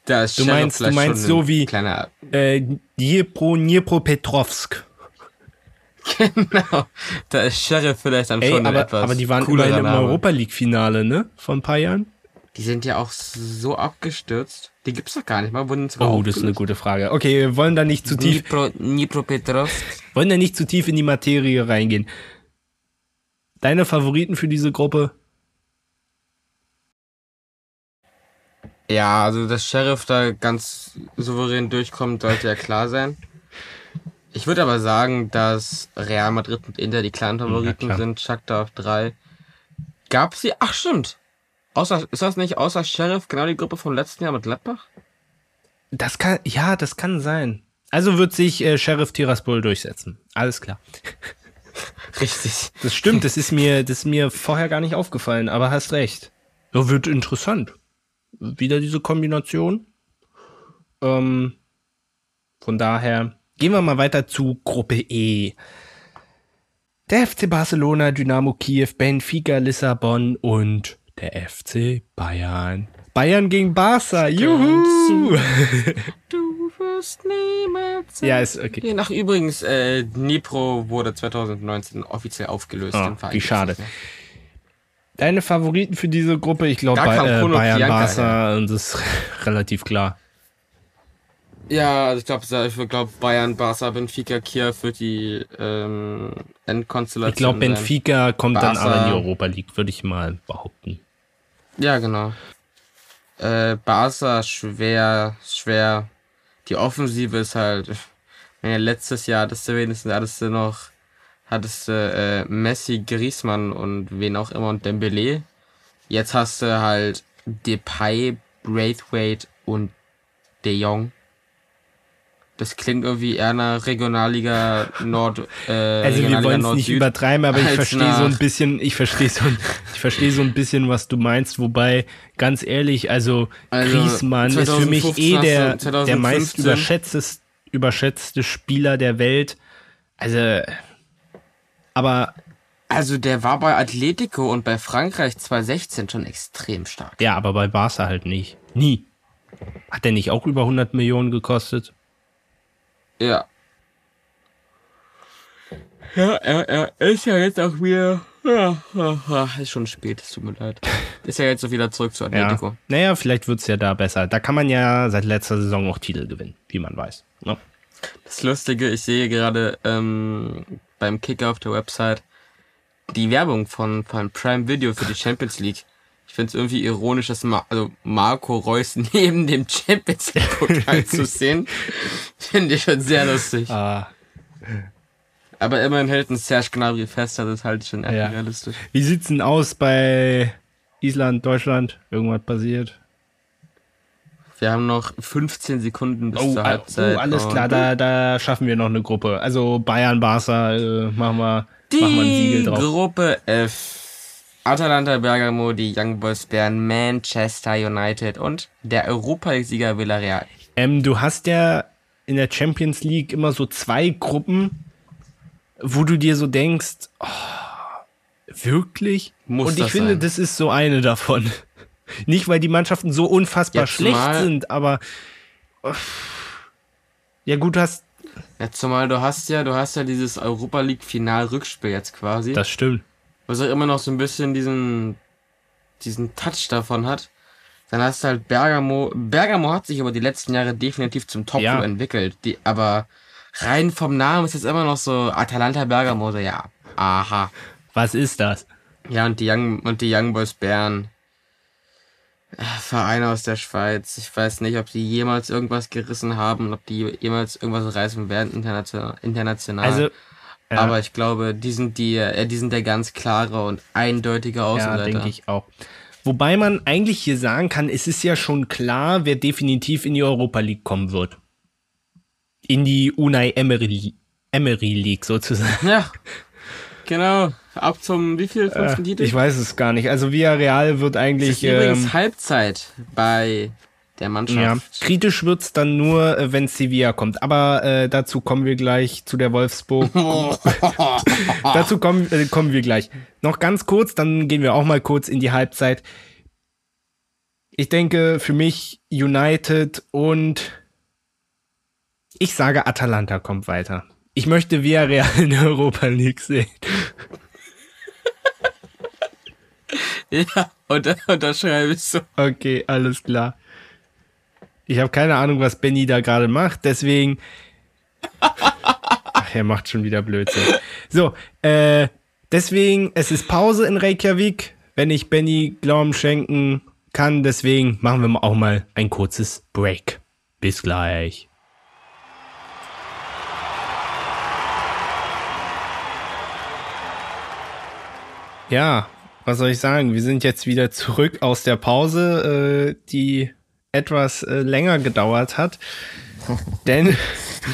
Da ist
Du meinst- du meinst so wie-
Kleiner,
Äh, Dniepro, Dniepropetrovsk.
genau. Da ist Sheriff vielleicht dann
Ey,
schon
aber,
etwas
aber die waren immerhin im. Europa League Finale, ne? Vor ein paar Jahren.
Die sind ja auch so abgestürzt. Die gibt's doch gar nicht mal. Wurden
Oh, das ist eine gute Frage. Okay, wir wollen da nicht zu tief,
Dnipro, Dnipropetrovsk.
wollen da nicht zu tief in die Materie reingehen. Deine Favoriten für diese Gruppe?
Ja, also dass Sheriff da ganz souverän durchkommt, sollte ja klar sein. Ich würde aber sagen, dass Real Madrid und Inter die klaren Favoriten
klar.
sind. Shakhtar auf drei. Gab's sie? Ach stimmt. Außer, ist das nicht außer Sheriff genau die Gruppe vom letzten Jahr mit Gladbach?
Das kann, ja, das kann sein. Also wird sich äh, Sheriff Tiraspol durchsetzen. Alles klar.
Richtig.
Das stimmt, das ist mir, das ist mir vorher gar nicht aufgefallen, aber hast recht. Ja, wird interessant. Wieder diese Kombination. Ähm, von daher gehen wir mal weiter zu Gruppe E. Der FC Barcelona, Dynamo Kiew, Benfica, Lissabon und der FC Bayern. Bayern gegen Barca. Juhu!
Du wirst niemals.
ja, ist okay.
Nach übrigens, äh, Dnipro wurde 2019 offiziell aufgelöst. Im Verein
wie schade.
mehr.
Deine Favoriten für diese Gruppe, ich glaube
kam
äh, Bayern, Barca, und das ist relativ klar.
Ja, also ich glaube, ich glaube Bayern, Barca, Benfica, Kiew wird die ähm, Endkonstellation.
Ich glaube, Benfica kommt
Barca.
dann aber in die Europa League, würde ich mal behaupten.
Ja, genau. Äh, Barca schwer, schwer. Die Offensive ist halt. Ja, letztes Jahr hattest du wenigstens hattest du noch hattest du äh, Messi, Griezmann und wen auch immer und Dembele. Jetzt hast du halt Depay, Braithwaite und De Jong. Das klingt irgendwie eher nach Regionalliga Nord. Äh,
Also wir wollen es nicht übertreiben, aber ich verstehe so ein bisschen, ich verstehe so, ein- ich verstehe so ein bisschen, was du meinst. Wobei, ganz ehrlich, also,
Also,
Griezmann ist für mich
2015
eh der, der
2015
meist überschätzte, überschätzte Spieler der Welt. Also, aber
Also der war bei Atletico und bei Frankreich 2016 schon extrem stark.
ja, aber bei Barca halt nicht. Nie. Hat der nicht auch über 100 Millionen gekostet?
Ja. Ja, er, er ist ja jetzt auch wieder. Ja, ist schon spät, es tut mir leid. Ist ja jetzt auch wieder zurück zu Atletico.
Ja. Naja, vielleicht wird's ja da besser. Da kann man ja seit letzter Saison auch Titel gewinnen, wie man weiß. Ne?
Das Lustige, ich sehe gerade ähm, beim Kicker auf der Website die Werbung von, von Prime Video für die Champions League. Ich finde es irgendwie ironisch, dass Ma also Marco Reus neben dem Champions League Pokal zu sehen. Finde ich schon sehr lustig.
Ah,
Aber immerhin hält ein Serge Gnabry fest, das ist halt schon echt
Ja.
realistisch.
Wie sieht's denn aus bei Island, Deutschland? Irgendwas passiert?
Wir haben noch 15 Sekunden bis
Oh,
zur
ah,
Halbzeit.
oh alles klar, da, da schaffen wir noch eine Gruppe. Also Bayern, Barca, äh, machen wir, machen wir ein Siegel
Die
drauf.
Gruppe F. Atalanta Bergamo, die Young Boys Bern, Manchester United und der Europa League-Sieger Villarreal.
Ähm, du hast ja in der Champions League immer so zwei Gruppen, wo du dir so denkst, oh, wirklich?
Muss
Und ich
das
finde,
sein?
das ist so eine davon. Nicht, weil die Mannschaften so unfassbar
Jetzt
schlecht sind, aber oh, ja gut, du hast
Ja, zumal du hast ja, du hast ja dieses Europa League Final-Rückspiel jetzt quasi.
das stimmt.
Was auch immer noch so ein bisschen diesen, diesen Touch davon hat. Dann hast du halt Bergamo. Bergamo hat sich über die letzten Jahre definitiv zum Top
Ja.
entwickelt. Die, aber rein vom Namen ist jetzt immer noch so Atalanta Bergamo. So, ja, aha.
Was ist das?
Ja, und die Young, und die Young Boys Bern. Äh, Vereine aus der Schweiz. Ich weiß nicht, ob die jemals irgendwas gerissen haben, ob die jemals irgendwas reißen werden international. international.
Also ja.
Aber ich glaube, die sind die, äh, die sind der ganz klare und eindeutige
Ja,
Außenseiter.
denke ich auch. Wobei man eigentlich hier sagen kann, es ist ja schon klar, wer definitiv in die Europa League kommen wird. In die Unai Emery, Emery League sozusagen.
Ja, genau. Ab zum wie viel fünften Titel?
Äh, Ich weiß es gar nicht. Also Villarreal wird
es
eigentlich.
ist übrigens
Ähm,
Halbzeit bei der
ja,
Mannschaft.
kritisch wird's dann nur, äh, wenn Sevilla kommt. Aber äh, dazu kommen wir gleich zu der Wolfsburg. dazu kommen, äh, kommen wir gleich. Noch ganz kurz, dann gehen wir auch mal kurz in die Halbzeit. Ich denke, für mich United und ich sage Atalanta kommt weiter. Ich möchte Villarreal in der Europa League sehen.
Ja, und unterschreibe ich so.
Okay, alles klar. Ich habe keine Ahnung, was Benny da gerade macht, deswegen. Ach, er macht schon wieder Blödsinn. So, äh, deswegen, es ist Pause in Reykjavik, wenn ich Benny Glauben schenken kann. Deswegen machen wir auch mal ein kurzes Break. Bis gleich. Ja, was soll ich sagen? Wir sind jetzt wieder zurück aus der Pause, äh, die etwas äh, länger gedauert hat. denn,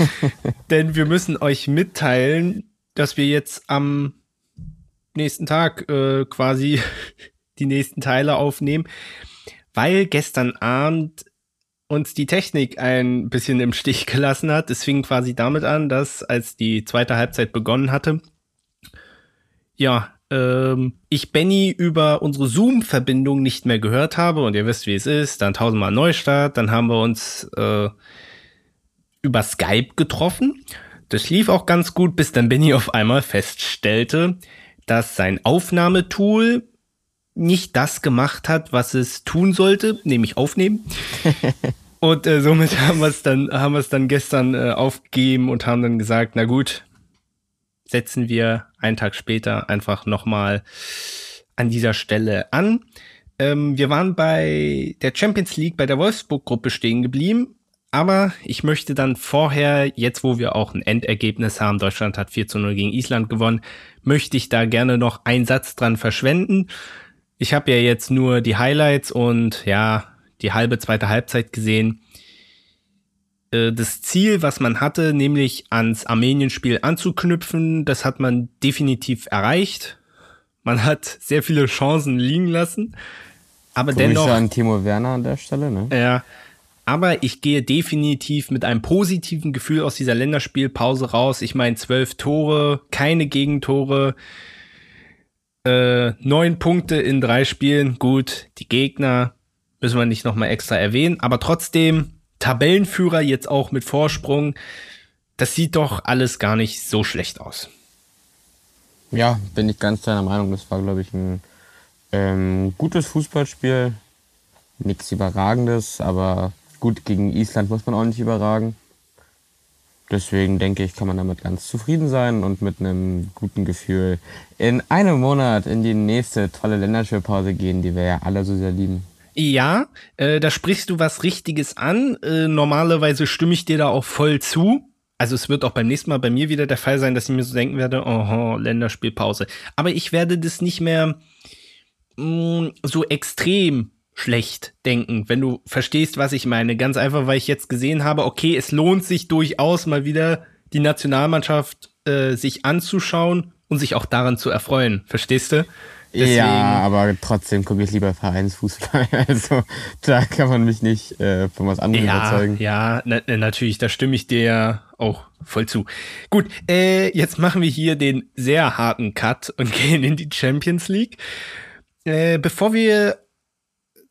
denn wir müssen euch mitteilen, dass wir jetzt am nächsten Tag äh, quasi die nächsten Teile aufnehmen, weil gestern Abend uns die Technik ein bisschen im Stich gelassen hat. Es fing quasi damit an, dass als die zweite Halbzeit begonnen hatte, ja, ähm, ich Benny über unsere Zoom-Verbindung nicht mehr gehört habe und ihr wisst, wie es ist, dann tausendmal Neustart, dann haben wir uns äh, über Skype getroffen. Das lief auch ganz gut, bis dann Benny auf einmal feststellte, dass sein Aufnahmetool nicht das gemacht hat, was es tun sollte, nämlich aufnehmen. Und äh, somit haben wir es dann, haben wir es dann gestern äh, aufgegeben und haben dann gesagt, na gut, setzen wir einen Tag später einfach nochmal an dieser Stelle an. Ähm, wir waren bei der Champions League bei der Wolfsburg-Gruppe stehen geblieben. Aber ich möchte dann vorher, jetzt wo wir auch ein Endergebnis haben, Deutschland hat 4 zu 0 gegen Island gewonnen, möchte ich da gerne noch einen Satz dran verschwenden. Ich habe ja jetzt nur die Highlights und ja, die halbe zweite Halbzeit gesehen. Äh, das Ziel, was man hatte, nämlich ans Armenien-Spiel anzuknüpfen, das hat man definitiv erreicht. Man hat sehr viele Chancen liegen lassen. Aber Grüße dennoch.
an Timo Werner an der Stelle, ne?
Ja. Aber ich gehe definitiv mit einem positiven Gefühl aus dieser Länderspielpause raus. Ich meine, zwölf Tore, keine Gegentore, äh, neun Punkte in drei Spielen. Gut, die Gegner müssen wir nicht nochmal extra erwähnen. Aber trotzdem, Tabellenführer jetzt auch mit Vorsprung. Das sieht doch alles gar nicht so schlecht aus.
Ja, bin ich ganz deiner Meinung. Das war, glaube ich, ein ähm, gutes Fußballspiel. Nichts Überragendes, aber gut, gegen Island muss man auch nicht überragen. Deswegen denke ich, kann man damit ganz zufrieden sein und mit einem guten Gefühl in einem Monat in die nächste tolle Länderspielpause gehen, die wir ja alle so sehr lieben.
Ja, äh, da sprichst du was Richtiges an. Äh, normalerweise stimme ich dir da auch voll zu. Also es wird auch beim nächsten Mal bei mir wieder der Fall sein, dass ich mir so denken werde, oh, Länderspielpause. Aber ich werde das nicht mehr mh, mm, so extrem schlecht denken, wenn du verstehst, was ich meine. Ganz einfach, weil ich jetzt gesehen habe, okay, es lohnt sich durchaus mal wieder die Nationalmannschaft äh, sich anzuschauen und sich auch daran zu erfreuen. Verstehst du?
Deswegen, ja, aber trotzdem gucke ich lieber Vereinsfußball. Also da kann man mich nicht äh, von was anderem
ja,
überzeugen.
Ja, na, natürlich, da stimme ich dir auch voll zu. Gut, äh, jetzt machen wir hier den sehr harten Cut und gehen in die Champions League. Äh, bevor wir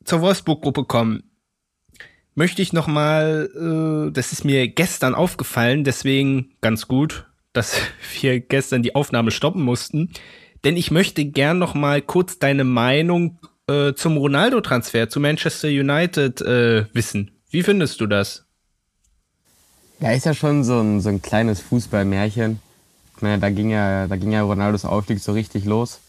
zur Wolfsburg-Gruppe kommen, möchte ich noch mal, äh, das ist mir gestern aufgefallen, deswegen ganz gut, dass wir gestern die Aufnahme stoppen mussten denn ich möchte gern noch mal kurz deine Meinung äh, zum Ronaldo-Transfer zu Manchester United äh, wissen. Wie findest du das?
Ja, ist ja schon so ein, so ein kleines Fußballmärchen. Ich meine, da ging ja, da ging ja Ronaldos Aufstieg so richtig los.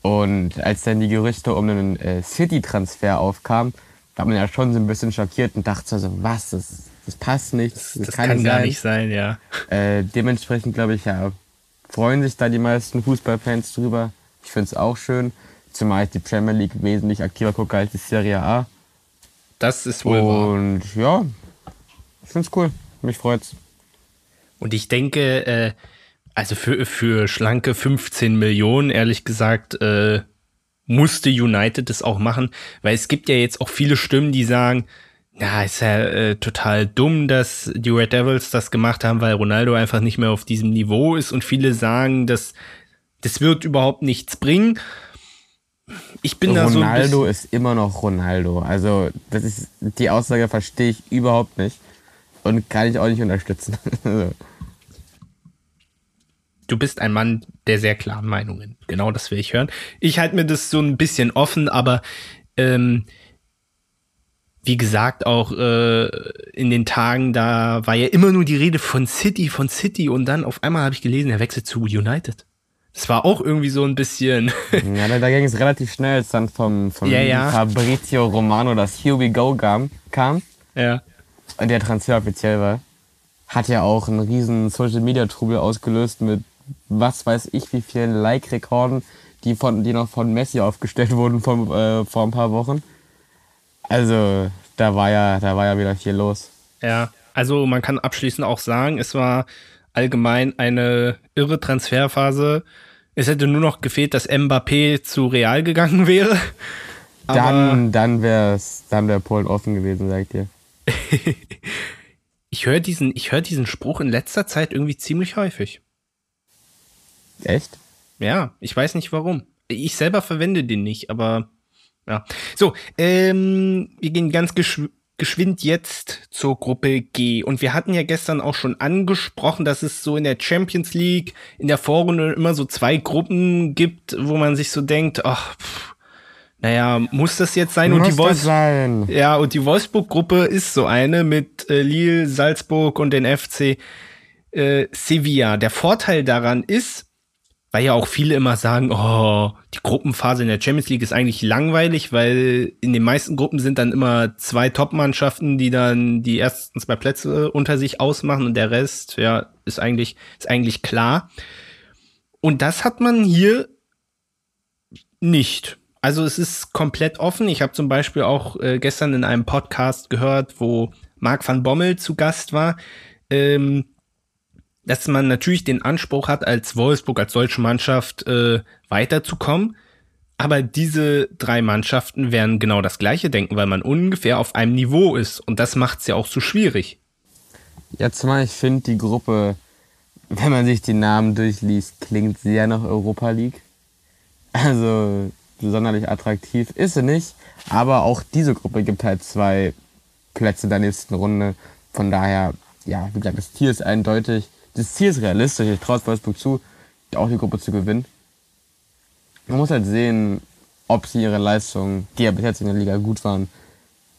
Und als dann die Gerüchte um den äh, City-Transfer aufkamen, war man ja schon so ein bisschen schockiert und dachte so, was, das, das passt nicht.
Das, das, das kann, kann gar nicht sein, ja.
Äh, dementsprechend glaube ich ja, freuen sich da die meisten Fußballfans drüber. Ich finde es auch schön, zumal ich die Premier League wesentlich aktiver gucke als die Serie A.
Das ist wohl
Und wahr. ja, ich finde es cool. Mich freut's.
Und ich denke, äh, also für, für schlanke 15 Millionen, ehrlich gesagt, äh, musste United das auch machen, weil es gibt ja jetzt auch viele Stimmen, die sagen, ja, ist ja äh, total dumm, dass die Red Devils das gemacht haben, weil Ronaldo einfach nicht mehr auf diesem Niveau ist und viele sagen, dass das wird überhaupt nichts bringen.
Ich bin Ronaldo da so Ronaldo ist immer noch Ronaldo. Also, das ist die Aussage verstehe ich überhaupt nicht und kann ich auch nicht unterstützen.
Du bist ein Mann der sehr klaren Meinungen. Genau das will ich hören. Ich halte mir das so ein bisschen offen, aber ähm, wie gesagt, auch äh, in den Tagen, da war ja immer nur die Rede von City, von City und dann auf einmal habe ich gelesen, er wechselt zu United. Das war auch irgendwie so ein bisschen.
ja, da, da ging es relativ schnell, als dann vom, vom
ja, ja.
Fabrizio Romano das Here We Go kam, kam.
Ja.
Und der Transfer offiziell war. Hat ja auch einen riesen Social Media Trubel ausgelöst mit was weiß ich wie vielen Like-Rekorden, die, von, die noch von Messi aufgestellt wurden vor, äh, vor ein paar Wochen. Also, da war ja, da war ja wieder viel los.
Ja, also man kann abschließend auch sagen, es war allgemein eine irre Transferphase. Es hätte nur noch gefehlt, dass Mbappé zu Real gegangen wäre.
dann, dann wäre dann wär Polen offen gewesen, sagt ihr.
ich höre diesen, ich höre diesen Spruch in letzter Zeit irgendwie ziemlich häufig.
Echt?
Ja, ich weiß nicht warum. Ich selber verwende den nicht, aber ja. So, ähm, wir gehen ganz geschw geschwind jetzt zur Gruppe G. Und wir hatten ja gestern auch schon angesprochen, dass es so in der Champions League in der Vorrunde immer so zwei Gruppen gibt, wo man sich so denkt, ach, pff, naja, muss das jetzt sein?
Muss
und die
das sein?
Ja, und die Wolfsburg-Gruppe ist so eine mit äh, Lille, Salzburg und den FC äh, Sevilla. Der Vorteil daran ist, weil ja auch viele immer sagen, oh, die Gruppenphase in der Champions League ist eigentlich langweilig, weil in den meisten Gruppen sind dann immer zwei Top-Mannschaften, die dann die ersten zwei Plätze unter sich ausmachen und der Rest, ja, ist eigentlich, ist eigentlich klar. Und das hat man hier nicht. Also es ist komplett offen. Ich habe zum Beispiel auch äh, gestern in einem Podcast gehört, wo Marc van Bommel zu Gast war. Ähm, dass man natürlich den Anspruch hat, als Wolfsburg, als deutsche Mannschaft äh, weiterzukommen. Aber diese drei Mannschaften werden genau das Gleiche denken, weil man ungefähr auf einem Niveau ist. Und das macht es ja auch so schwierig.
Jetzt mal, ich finde die Gruppe, wenn man sich die Namen durchliest, klingt sehr nach Europa League. Also sonderlich attraktiv ist sie nicht. Aber auch diese Gruppe gibt halt zwei Plätze der nächsten Runde. Von daher, ja, wie gesagt, das Ziel ist eindeutig das Ziel ist realistisch. Ich traue Wolfsburg zu, auch die Gruppe zu gewinnen. Man muss halt sehen, ob sie ihre Leistungen, die ja bis jetzt in der Liga gut waren,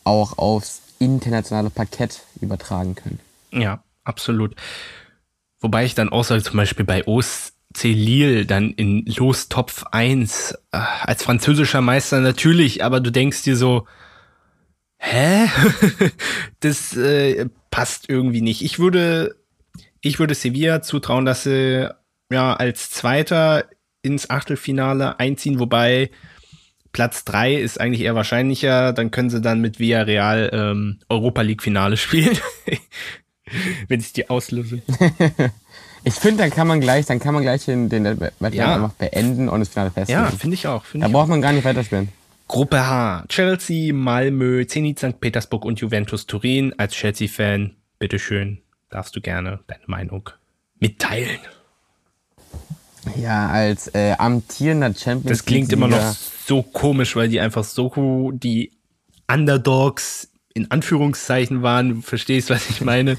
auch aufs internationale Parkett übertragen können.
Ja, absolut. Wobei ich dann auch sage, zum Beispiel bei OSC Lille dann in Lostopf 1 äh, als französischer Meister natürlich, aber du denkst dir so, hä? das äh, passt irgendwie nicht. Ich würde ich würde Sevilla zutrauen, dass sie ja als Zweiter ins Achtelfinale einziehen, wobei Platz drei ist eigentlich eher wahrscheinlicher. Dann können sie dann mit Villarreal ähm, Europa League Finale spielen, wenn ich die auslöse.
ich finde, dann kann man gleich, dann kann man gleich den, den Wettbewerb ja. einfach beenden und das Finale festlegen.
Ja, finde ich auch. Find
da
ich
braucht auch. man gar nicht weiterspielen.
Gruppe H. Chelsea, Malmö, Zenit St. Petersburg und Juventus Turin. Als Chelsea-Fan, bitteschön darfst du gerne deine Meinung mitteilen.
Ja, als äh, amtierender Champions
Das klingt immer noch so komisch, weil die einfach so die Underdogs in Anführungszeichen waren. Du verstehst, was ich meine?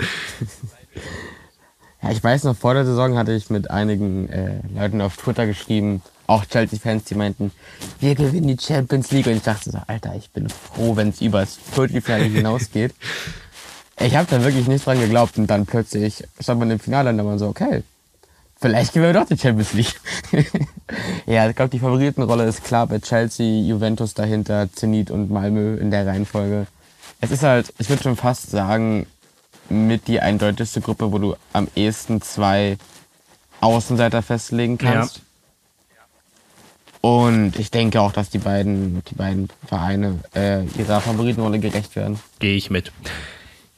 ja, ich weiß noch, vor der Saison hatte ich mit einigen äh, Leuten auf Twitter geschrieben, auch Chelsea-Fans, die meinten, wir gewinnen die Champions League. Und ich dachte so, Alter, ich bin froh, wenn es über das Viertelfinale hinausgeht. Ich habe da wirklich nicht dran geglaubt und dann plötzlich stand man im Finale und dann war man so, okay, vielleicht gewinnen wir doch die Champions League. ja, ich glaube, die Favoritenrolle ist klar bei Chelsea, Juventus dahinter, Zenit und Malmö in der Reihenfolge. Es ist halt, ich würde schon fast sagen, mit die eindeutigste Gruppe, wo du am ehesten zwei Außenseiter festlegen kannst. Ja. Und ich denke auch, dass die beiden, die beiden Vereine äh, ihrer Favoritenrolle gerecht werden.
Gehe ich mit.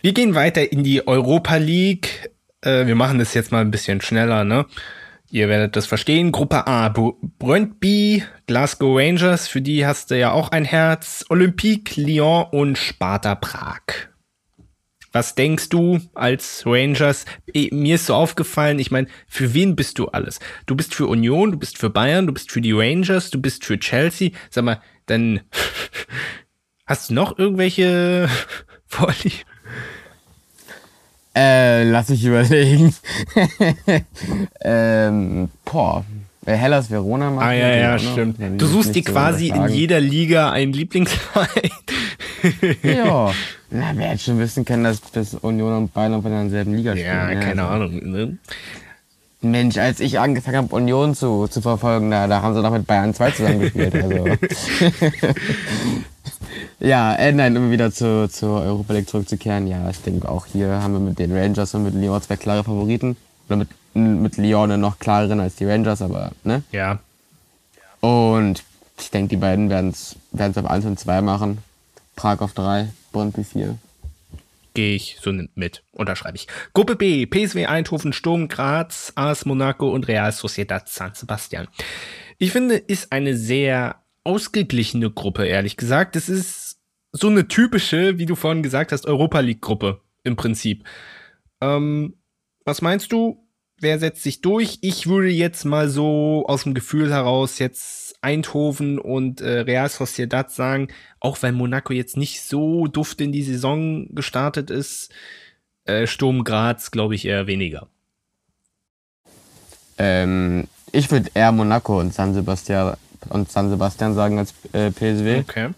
Wir gehen weiter in die Europa League. Äh, wir machen das jetzt mal ein bisschen schneller, ne? Ihr werdet das verstehen. Gruppe A, Brøndby, Glasgow Rangers, für die hast du ja auch ein Herz. Olympique, Lyon und Sparta Prag. Was denkst du als Rangers? Mir ist so aufgefallen, ich meine, für wen bist du alles? Du bist für Union, du bist für Bayern, du bist für die Rangers, du bist für Chelsea. Sag mal, dann hast du noch irgendwelche Vorlieben?
Äh, lass ich überlegen. ähm, boah. Hellas Verona
machen. Ah, ja, ja, stimmt. Du suchst dir quasi in jeder Liga einen Lieblingsverein.
ja. Na, wer hätte schon wissen können, dass bis Union und Bayern von derselben Liga spielen.
Ja, keine also. Ahnung. Ne?
Mensch, als ich angefangen habe, Union zu, zu verfolgen, da, da haben sie noch mit Bayern 2 zusammengespielt. Also. Ja, äh, nein, um wieder zu, zur Europa League zurückzukehren. Ja, ich denke auch hier haben wir mit den Rangers und mit Lyon zwei klare Favoriten. Oder mit, mit Lyon eine noch klareren als die Rangers, aber, ne?
Ja.
Und ich denke, die beiden werden es auf 1 und 2 machen. Prag auf 3, Brøndby 4.
Gehe ich so mit, unterschreibe ich. Gruppe B, PSW Eindhoven, Sturm Graz, AS Monaco und Real Sociedad San Sebastian. Ich finde, ist eine sehr ausgeglichene Gruppe, ehrlich gesagt. Es ist so eine typische, wie du vorhin gesagt hast, Europa League-Gruppe im Prinzip. Ähm, was meinst du? Wer setzt sich durch? Ich würde jetzt mal so aus dem Gefühl heraus jetzt Eindhoven und äh, Real Sociedad sagen, auch wenn Monaco jetzt nicht so duft in die Saison gestartet ist, äh, Sturm Graz glaube ich eher weniger.
Ähm, ich würde eher Monaco und San Sebastian und San Sebastian sagen als äh, PSW.
Okay.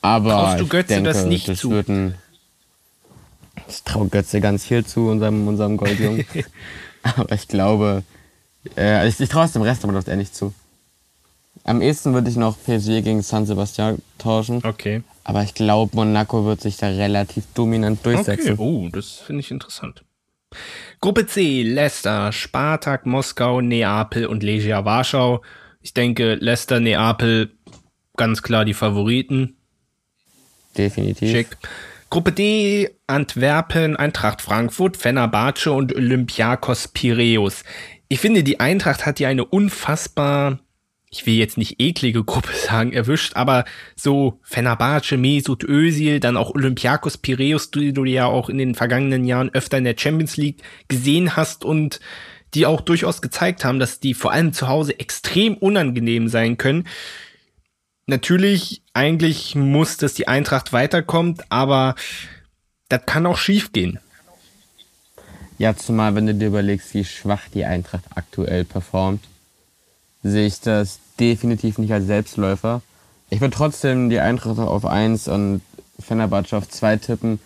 Aber
Traust du Götze
denke,
das nicht
das
zu?
Ein, ich traue Götze ganz viel zu, unserem, unserem Goldjungen. aber ich glaube, äh, ich, ich traue es dem Rest aber eher nicht zu. Am ehesten würde ich noch PSG gegen San Sebastian tauschen.
Okay.
Aber ich glaube, Monaco wird sich da relativ dominant durchsetzen.
Okay, oh, das finde ich interessant. Gruppe C, Leicester, Spartak, Moskau, Neapel und Legia Warschau. Ich denke, Leicester, Neapel, ganz klar die Favoriten.
Definitiv.
Schick. Gruppe D, Antwerpen, Eintracht Frankfurt, Fenerbahce und Olympiakos Piräus. Ich finde, die Eintracht hat hier eine unfassbar, ich will jetzt nicht eklige Gruppe sagen, erwischt, aber so Fenerbahce, Mesut Özil, dann auch Olympiakos Piräus, die du ja auch in den vergangenen Jahren öfter in der Champions League gesehen hast und die auch durchaus gezeigt haben, dass die vor allem zu Hause extrem unangenehm sein können. Natürlich, eigentlich muss, dass die Eintracht weiterkommt, aber das kann auch schief gehen.
Ja, zumal wenn du dir überlegst, wie schwach die Eintracht aktuell performt, sehe ich das definitiv nicht als Selbstläufer. Ich würde trotzdem die Eintracht auf 1 und Fenerbahce auf 2 tippen,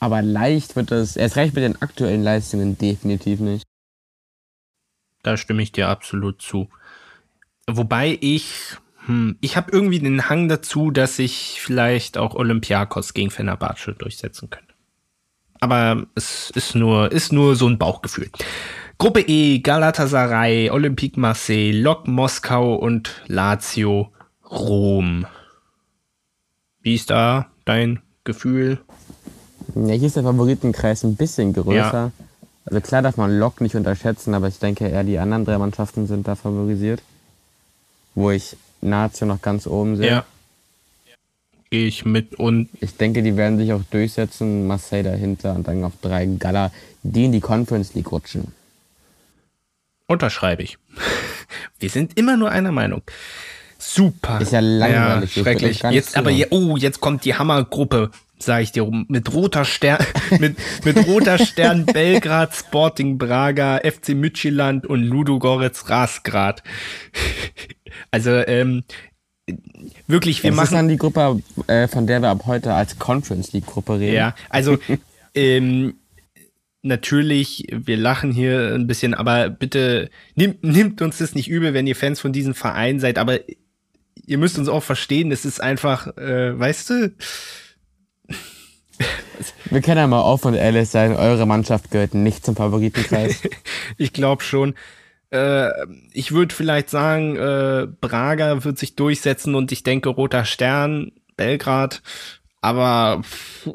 aber leicht wird das, erst recht mit den aktuellen Leistungen definitiv nicht.
Da stimme ich dir absolut zu. Wobei ich, hm, ich habe irgendwie den Hang dazu, dass ich vielleicht auch Olympiakos gegen Fenerbahce durchsetzen könnte. Aber es ist nur, ist nur so ein Bauchgefühl. Gruppe E, Galatasaray, Olympique Marseille, Lok Moskau und Lazio Rom. Wie ist da dein Gefühl?
Ja, hier ist der Favoritenkreis ein bisschen größer.
Ja.
Also klar darf man Lok nicht unterschätzen, aber ich denke eher die anderen drei Mannschaften sind da favorisiert. Wo ich Lazio noch ganz oben sehe.
Ja. Gehe ich mit und
Ich denke, die werden sich auch durchsetzen. Marseille dahinter und dann auf drei Gala, die in die Conference League rutschen.
unterschreibe ich. Wir sind immer nur einer Meinung. Super.
Ist ja langweilig,
Ja, schrecklich. Jetzt, aber je, oh, jetzt kommt die Hammergruppe, sage ich dir, mit roter Stern, mit, mit roter Stern Belgrad, Sporting Braga, FC Midtjylland und Ludogorets Rasgrad. Also ähm, wirklich, wir
das ist
machen
dann die Gruppe, äh, von der wir ab heute als Conference League Gruppe reden.
Ja, also ähm, natürlich, wir lachen hier ein bisschen, aber bitte nimmt, nimmt uns das nicht übel, wenn ihr Fans von diesem Verein seid, aber ihr müsst uns auch verstehen, es ist einfach, äh, weißt du,
Wir können ja mal offen und ehrlich sein, eure Mannschaft gehört nicht zum Favoritenkreis.
ich glaube schon. Äh, ich würde vielleicht sagen, äh, Braga wird sich durchsetzen und ich denke Roter Stern, Belgrad, aber pff,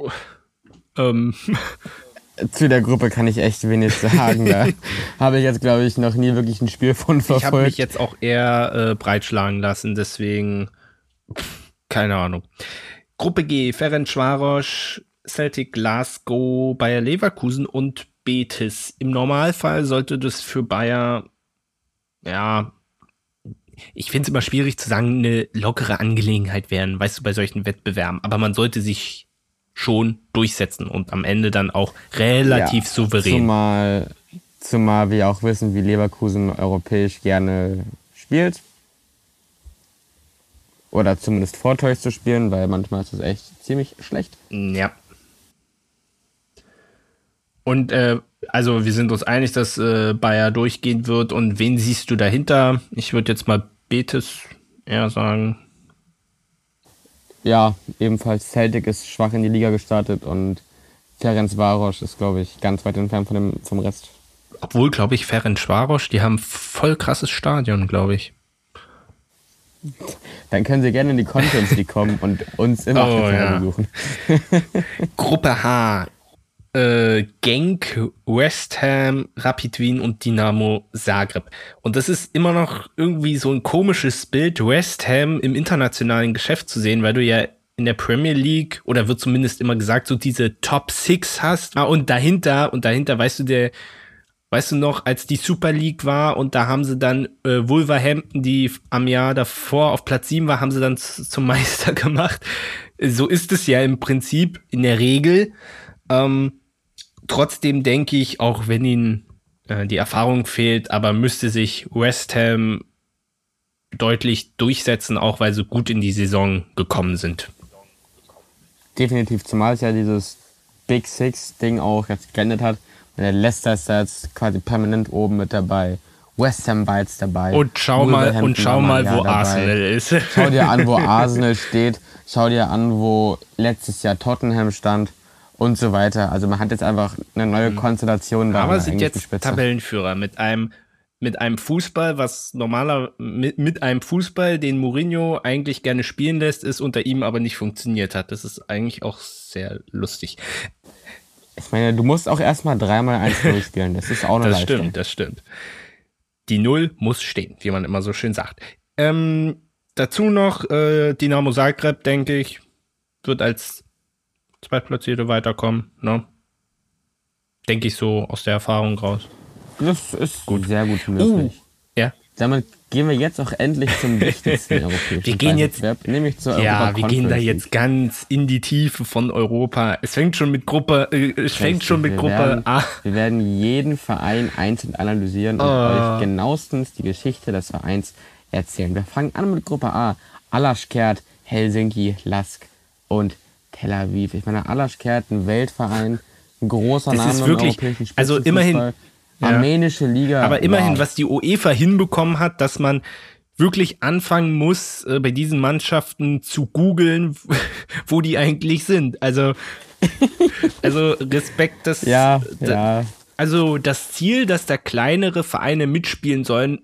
ähm,
Zu der Gruppe kann ich echt wenig sagen. Da habe ich jetzt, glaube ich, noch nie wirklich ein Spiel von
Ich habe mich
verfolgt.
jetzt auch eher äh, breitschlagen lassen, deswegen pff, keine Ahnung. Gruppe G, Ferencvaros, Celtic Glasgow, Bayer Leverkusen und Betis. Im Normalfall sollte das für Bayer, ja, ich finde es immer schwierig zu sagen, eine lockere Angelegenheit werden, weißt du, bei solchen Wettbewerben. Aber man sollte sich schon durchsetzen und am Ende dann auch relativ
Ja,
souverän.
Zumal, zumal wir auch wissen, wie Leverkusen europäisch gerne spielt. Oder zumindest vortäuscht zu spielen, weil manchmal ist es echt ziemlich schlecht.
Ja. Und äh, also wir sind uns einig, dass äh, Bayer durchgehen wird. Und wen siehst du dahinter? Ich würde jetzt mal Betis eher sagen.
Ja, ebenfalls Celtic ist schwach in die Liga gestartet und Ferenc Varos ist, glaube ich, ganz weit entfernt von dem, vom Rest.
Obwohl, glaube ich, Ferencvaros, die haben voll krasses Stadion, glaube ich.
Dann können sie gerne in die Conference League kommen und uns im
Oh, ja.
besuchen.
Gruppe H. Äh, Genk, West Ham, Rapid Wien und Dynamo Zagreb. Und das ist immer noch irgendwie so ein komisches Bild, West Ham im internationalen Geschäft zu sehen, weil du ja in der Premier League oder wird zumindest immer gesagt, so diese Top Six hast. Ah, und dahinter, und dahinter, weißt du, der, weißt du noch, als die Super League war und da haben sie dann äh, Wolverhampton, die am Jahr davor auf Platz 7 war, haben sie dann zum Meister gemacht. So ist es ja im Prinzip in der Regel. Ähm, trotzdem denke ich, auch wenn ihnen äh, die Erfahrung fehlt, aber müsste sich West Ham deutlich durchsetzen, auch weil sie gut in die Saison gekommen sind.
Definitiv, zumal es ja dieses Big Six-Ding auch jetzt geendet hat. Der Leicester ist da jetzt quasi permanent oben mit dabei. West Ham war jetzt dabei.
Und schau mal, und schau mal, wo dabei. Arsenal ist.
Schau dir an, wo Arsenal steht. Schau dir an, wo letztes Jahr Tottenham stand und so weiter. Also man hat jetzt einfach eine neue mhm. Konstellation
da. Aber sind jetzt Tabellenführer mit einem mit einem Fußball, was normaler mit, mit einem Fußball, den Mourinho eigentlich gerne spielen lässt, ist unter ihm aber nicht funktioniert hat. Das ist eigentlich auch sehr lustig.
Ich meine, du musst auch erstmal dreimal 1-0 spielen. Das ist auch eine
Das Leistung. stimmt, das stimmt. Die Null muss stehen, wie man immer so schön sagt. Ähm, dazu noch äh, Dynamo Zagreb, denke ich, wird als Zweitplatzierte weiterkommen. Ne? Denke ich so aus der Erfahrung raus.
Das ist gut. sehr gut möglich. Uh,
ja.
Damit gehen wir jetzt auch endlich zum wichtigsten
europäischen Wir gehen jetzt, nämlich zur Ja, wir gehen da jetzt ganz in die Tiefe von Europa. Es fängt schon mit Gruppe, äh, es fängt schon mit Gruppe
werden,
A.
Wir werden jeden Verein einzeln analysieren und oh. euch genauestens die Geschichte des Vereins erzählen. Wir fangen an mit Gruppe A. Alaschkert, Helsinki, Lask und Tel Aviv. Ich meine, Alaschkert, ein Weltverein, ein großer das Name ist
wirklich, im europäischen Also immerhin
Armenische Liga.
Aber immerhin, wow. was die UEFA hinbekommen hat, dass man wirklich anfangen muss, äh, bei diesen Mannschaften zu googeln, wo die eigentlich sind. Also, also Respekt, dass.
Ja, ja.
Also das Ziel, dass da kleinere Vereine mitspielen sollen,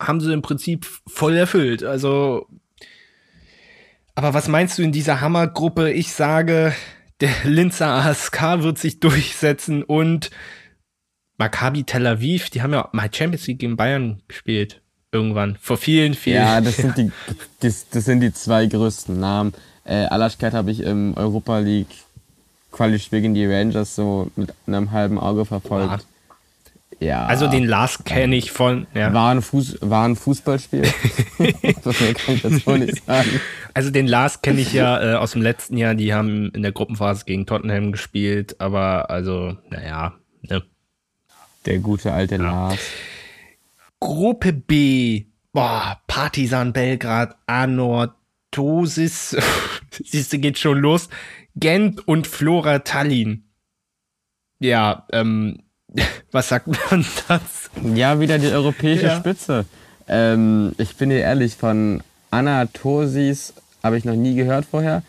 haben sie im Prinzip voll erfüllt. Also. Aber was meinst du in dieser Hammergruppe? Ich sage, der Linzer ASK wird sich durchsetzen und Maccabi Tel Aviv, die haben ja mal Champions League gegen Bayern gespielt. Irgendwann. Vor vielen, vielen
Ja, das sind die, das, das sind die zwei größten Namen. Äh, Alaschkeit habe ich im Europa League Quali-Spiel gegen die Rangers so mit einem halben Auge verfolgt.
Ja. Also den Last kenne ich von.
Ja. War, ein Fuß, war ein Fußballspiel. das kann ich jetzt wohl nicht sagen.
Also den Last kenne ich ja äh, aus dem letzten Jahr. Die haben in der Gruppenphase gegen Tottenham gespielt. Aber also, naja, ne.
Der gute alte ja. Lars.
Gruppe B. Boah, Partisan Belgrad, Anorthosis. Siehst du, geht schon los. Gent und Flora Tallinn. Ja, ähm, was sagt man das?
Ja, wieder die europäische ja. Spitze. Ähm, ich bin dir ehrlich, von Anatosis habe ich noch nie gehört vorher.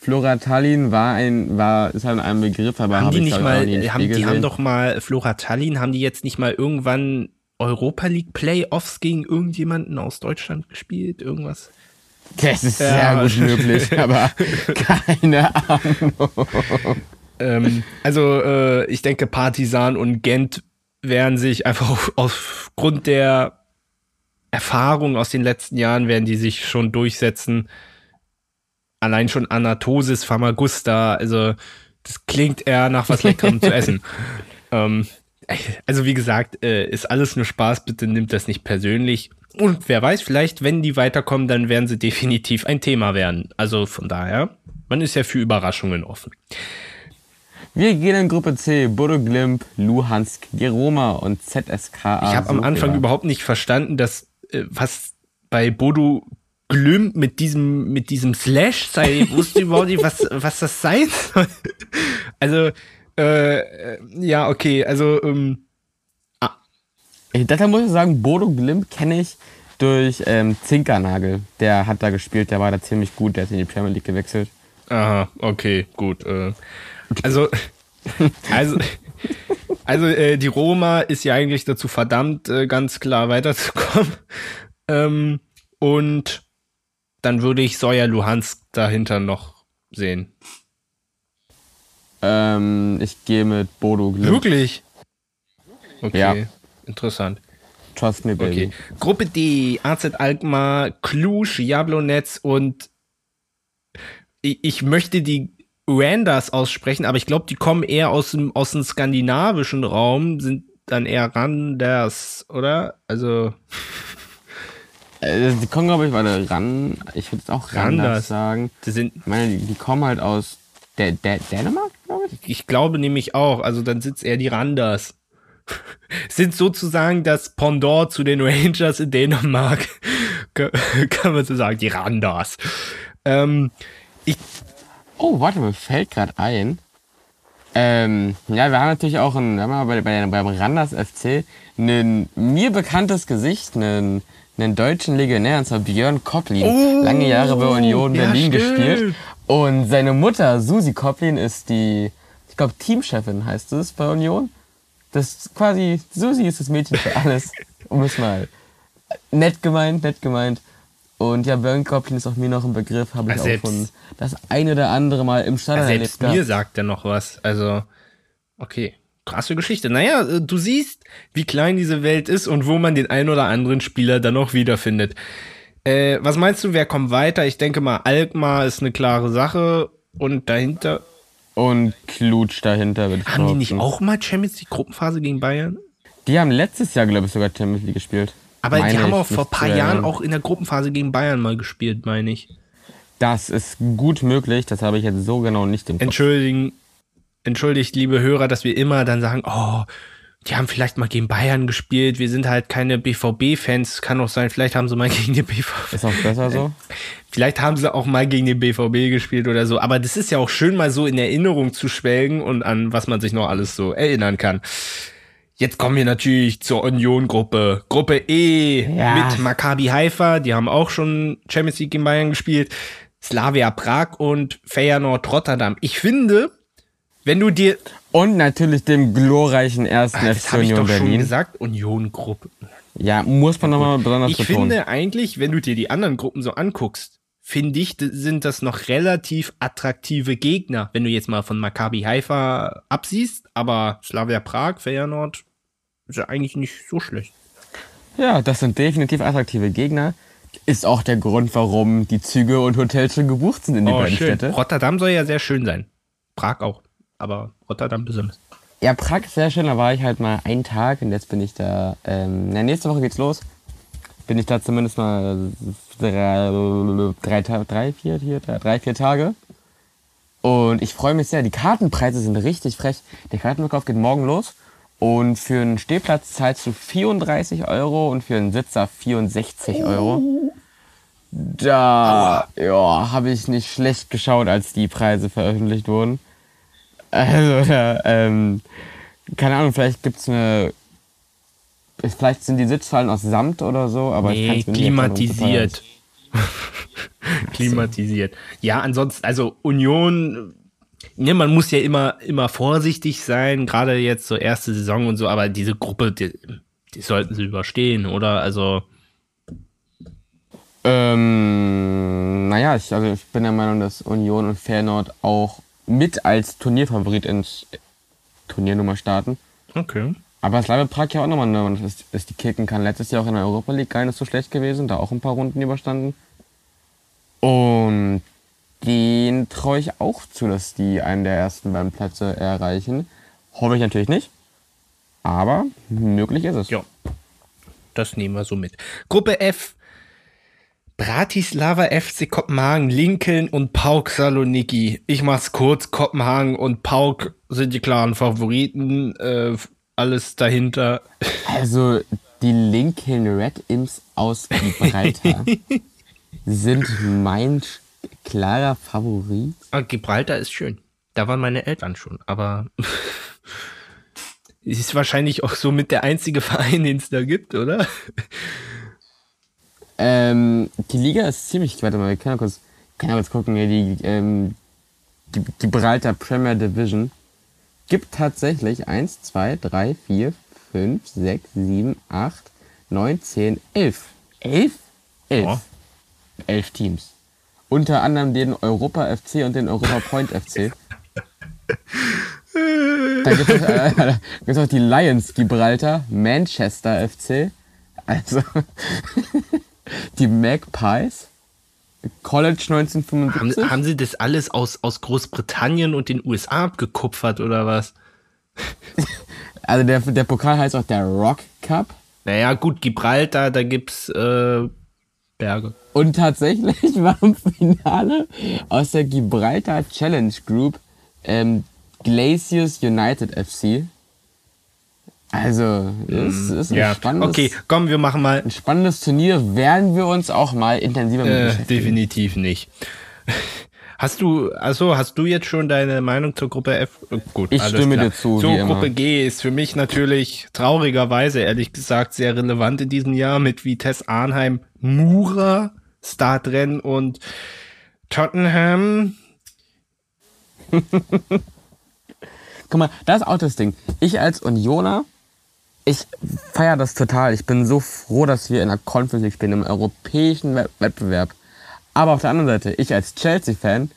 Flora Tallinn war ein, war, ist halt ein Begriff, aber
haben hab die nicht mal, haben, die haben doch mal, Flora Tallinn, haben die jetzt nicht mal irgendwann Europa League Playoffs gegen irgendjemanden aus Deutschland gespielt? Irgendwas?
Das ist ja. sehr gut möglich, aber keine Ahnung.
Ähm, also, äh, ich denke, Partisan und Gent werden sich einfach auf, aufgrund der Erfahrung aus den letzten Jahren werden die sich schon durchsetzen allein schon Anatosis Famagusta, also das klingt eher nach was Leckerem zu essen. Ähm, also wie gesagt, äh, ist alles nur Spaß, bitte nimmt das nicht persönlich. Und wer weiß, vielleicht, wenn die weiterkommen, dann werden sie definitiv ein Thema werden. Also von daher, man ist ja für Überraschungen offen.
Wir gehen in Gruppe C, Bodo Glimp, Luhansk, Geroma und ZSKA.
Ich habe am Anfang überhaupt nicht verstanden, dass äh, was bei Bodo Glüm mit diesem, mit diesem Slash sei, ich wusste überhaupt nicht, was, was das sein soll. Also, äh, ja, okay, also, ähm,
ah. Deshalb muss ich sagen, Bodo Glimp kenne ich durch ähm, Zinkernagel. Der hat da gespielt, der war da ziemlich gut, der ist in die Premier League gewechselt.
Aha, okay, gut. Äh, also, also, also äh, die Roma ist ja eigentlich dazu verdammt, äh, ganz klar weiterzukommen. Ähm, und dann würde ich Soja Luhansk dahinter noch sehen.
Ähm, ich gehe mit Bodo
Glimt. Wirklich? Okay, ja. interessant.
Trust me, baby.
Okay. Gruppe D, AZ Alkmaar, Cluj, Jablonetz und ich, ich möchte die Randers aussprechen, aber ich glaube, die kommen eher aus dem, aus dem skandinavischen Raum, sind dann eher Randers, oder? Also.
Äh, die kommen, glaube ich, warte, ran. Ich würde es auch Randers sagen.
Die sind,
ich meine, die, kommen halt aus der, der Dänemark, glaube ich.
Ich glaube nämlich auch. Also dann sitzt eher die Randers. sind sozusagen das Pendant zu den Rangers in Dänemark. kann man so sagen, die Randas. Ähm, ich,
oh, warte, mir fällt gerade ein. Ähm, ja, wir haben natürlich auch ein, wir haben bei, bei, beim Randers FC ein mir bekanntes Gesicht, einen, einen deutschen Legionär, und zwar Björn Kopplin.
Oh,
lange Jahre bei Union
ja,
Berlin
stimmt.
gespielt. Und seine Mutter, Susi Kopplin, ist die, ich glaube, Teamchefin heißt es bei Union. Das ist quasi, Susi ist das Mädchen für alles. um es mal nett gemeint, nett gemeint. Und ja, Björn Kopplin ist auch mir noch ein Begriff, habe ich
Ja,
auch
selbst-
schon das eine oder andere Mal im Stadion
selbst
erlebt.
mir
gehabt.
sagt er noch was. Also, okay. Krasse Geschichte. Naja, äh, du siehst, wie klein diese Welt ist und wo man den einen oder anderen Spieler dann noch wiederfindet. Äh, was meinst du, wer kommt weiter? Ich denke mal, Alkmaar ist eine klare Sache und dahinter.
Und Klutsch dahinter, ich
Haben die nicht auch mal Champions League Gruppenphase gegen Bayern?
Die haben letztes Jahr, glaube ich, sogar Champions League gespielt.
Aber
Meine
die haben auch vor ein paar Jahren
erinnern.
auch in der Gruppenphase gegen Bayern mal gespielt, meine ich.
Das ist gut möglich, das habe ich jetzt so genau nicht im Kopf.
Entschuldigen, entschuldigt, liebe Hörer, dass wir immer dann sagen, oh, die haben vielleicht mal gegen Bayern gespielt, wir sind halt keine BVB-Fans, kann auch sein, vielleicht haben sie mal gegen den BVB.
Ist auch besser so?
Vielleicht haben sie auch mal gegen den BVB gespielt oder so, aber das ist ja auch schön, mal so in Erinnerung zu schwelgen und an was man sich noch alles so erinnern kann. Jetzt kommen wir natürlich zur Union-Gruppe. Gruppe E
Ja.
mit Maccabi Haifa, die haben auch schon Champions League in Bayern gespielt. Slavia Prag und Feyenoord Rotterdam. Ich finde, wenn du dir,
Und natürlich dem glorreichen ersten
Ah, das
FC
habe ich
Union
doch schon
Berlin.
gesagt, Union-Gruppe.
Ja, muss man nochmal besonders
Ich
betonen.
finde eigentlich, wenn du dir die anderen Gruppen so anguckst, finde ich, sind das noch relativ attraktive Gegner, wenn du jetzt mal von Maccabi Haifa absiehst, aber Slavia Prag, Feyenoord, ist ja eigentlich nicht so schlecht.
Ja, das sind definitiv attraktive Gegner. Ist auch der Grund, warum die Züge und Hotels schon gebucht sind in die beiden Städte.
Rotterdam soll ja sehr schön sein. Prag auch, aber Rotterdam besonders.
Ja, Prag ist sehr schön, da war ich halt mal einen Tag und jetzt bin ich da, ähm, na, nächste Woche geht's los. Bin ich da zumindest mal drei, drei, drei vier, vier, drei, drei, vier Tage. Und ich freue mich sehr. Die Kartenpreise sind richtig frech. Der Kartenverkauf geht morgen los. Und für einen Stehplatz zahlst du 34 Euro und für einen Sitzer 64 Euro. Da ja, habe ich nicht schlecht geschaut, als die Preise veröffentlicht wurden. Also, ja, ähm, keine Ahnung, vielleicht gibt's eine. Vielleicht sind die Sitzfallen aus Samt oder so, aber ich
Nee,
kann's mir nicht erklären, warum es
klimatisiert. klimatisiert. Ja, ansonsten, also Union, ne, man muss ja immer, immer vorsichtig sein, gerade jetzt so erste Saison und so, aber diese Gruppe, die, die sollten sie überstehen, oder? Also,
Ähm, naja, ich, also ich bin der Meinung, dass Union und Feyenoord auch mit als Turnierfavorit ins Turniernummer starten.
okay.
Aber Slavia Prag ja auch nochmal, ne, dass, dass die kicken kann. Letztes Jahr auch in der Europa League gar nicht so schlecht gewesen, da auch ein paar Runden überstanden. Und den traue ich auch zu, dass die einen der ersten beiden Plätze erreichen. Hoffe ich natürlich nicht. Aber möglich ist es.
Ja, das nehmen wir so mit. Gruppe F. Bratislava FC Kopenhagen, Lincoln und Pauk Saloniki. Ich mach's kurz. Kopenhagen und Pauk sind die klaren Favoriten. Äh, alles dahinter.
Also die Lincoln Red Imps aus Gibraltar sind mein klarer Favorit.
Ah, Gibraltar ist schön. Da waren meine Eltern schon, aber es ist wahrscheinlich auch so mit der einzige Verein, den es da gibt, oder?
Ähm, die Liga ist ziemlich, warte mal, wir können ja kurz, ja kurz gucken, die, ähm, die Gibraltar Premier Division gibt tatsächlich 1, 2, 3, 4, 5, 6, 7, 8, 9, 10, 11. 11? 11.
Ja.
11 Teams. Unter anderem den Europa FC und den Europa Point FC. Da gibt es äh, gibt's auch die Lions Gibraltar, Manchester FC, also die Magpies, College
Haben,
1975.
haben sie das alles aus, aus Großbritannien und den USA abgekupfert oder was?
Also der, der Pokal heißt auch der Rock Cup.
Naja, gut, Gibraltar, da gibt's äh, Berge.
Und tatsächlich war im Finale aus der Gibraltar Challenge Group ähm, Glaciers United FC. Also, es ist ein
ja,
spannendes,
okay, komm, wir machen mal.
ein spannendes Turnier. Werden wir uns auch mal intensiver mit
Äh,
beschäftigen.
definitiv nicht. Hast du, also hast du jetzt schon deine Meinung zur Gruppe F? Äh, Gut,
Ich stimme
klar.
dir zu,
So,
wie immer.
Gruppe G ist für mich natürlich traurigerweise, ehrlich gesagt, sehr relevant in diesem Jahr mit Vitesse Arnheim, Mura, Startrennen und Tottenham.
Guck mal, das ist auch das Ding. Ich als Unioner, ich feiere das total. Ich bin so froh, dass wir in der Conference League spielen, im europäischen Wett- Wettbewerb. Aber auf der anderen Seite, ich als Chelsea-Fan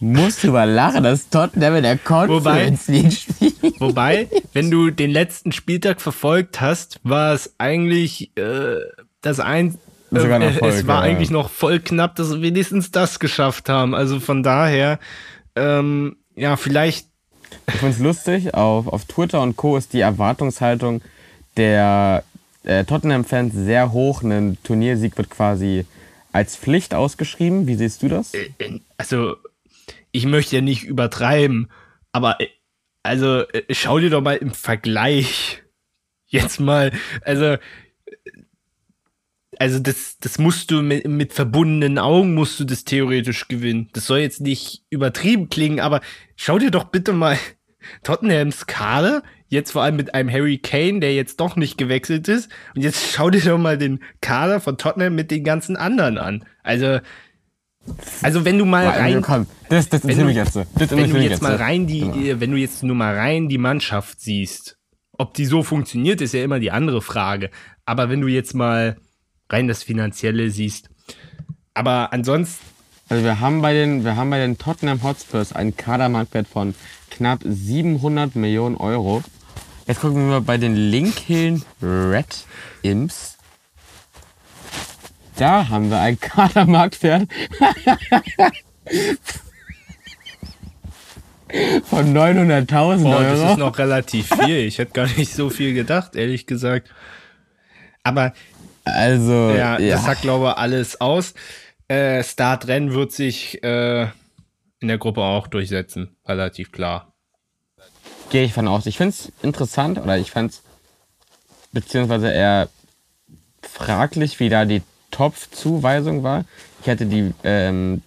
muss drüber lachen, dass Tottenham in der Conference League spielt.
Wobei, wenn du den letzten Spieltag verfolgt hast, war es eigentlich äh, das ein äh,
noch
es war
ja.
eigentlich noch voll knapp, dass sie wenigstens das geschafft haben. Also von daher, ähm, ja, vielleicht
Ich find's lustig, auf, auf Twitter und Co. ist die Erwartungshaltung der äh, Tottenham-Fans sehr hoch. Ein Turniersieg wird quasi als Pflicht ausgeschrieben. Wie siehst du das?
äh, also ich möchte ja nicht übertreiben, aber äh, also äh, schau dir doch mal im Vergleich jetzt mal, also äh, also das, das musst du mit, mit verbundenen Augen musst du das theoretisch gewinnen. Das soll jetzt nicht übertrieben klingen, aber schau dir doch bitte mal Tottenhams Kader, jetzt vor allem mit einem Harry Kane, der jetzt doch nicht gewechselt ist, und jetzt schau dir doch mal den Kader von Tottenham mit den ganzen anderen an. Also, also wenn du mal rein,
komm, das, das
wenn du,
jetzt. Das
wenn du
mich
jetzt mal rein die,
Genau.
wenn du jetzt nur mal rein die Mannschaft siehst, ob die so funktioniert, ist ja immer die andere Frage. Aber wenn du jetzt mal rein das Finanzielle siehst, aber ansonsten,
Also wir haben bei den, wir haben bei den Tottenham Hotspurs einen Kadermarktwert von knapp 700 Millionen Euro. Jetzt gucken wir mal bei den Lincoln Red Imps. Da haben wir einen Kadermarktwert von 900.000
boah, das
Euro.
ist noch relativ viel. Ich hätte gar nicht so viel gedacht, ehrlich gesagt. Aber
Also,
ja,
ja,
das sagt, glaube ich, alles aus. Äh, Startrennen wird sich äh, in der Gruppe auch durchsetzen, relativ klar.
Gehe ich von aus. Ich finde es interessant oder ich fand es beziehungsweise eher fraglich, wie da die Top-Zuweisung war. Ich hätte die, ähm,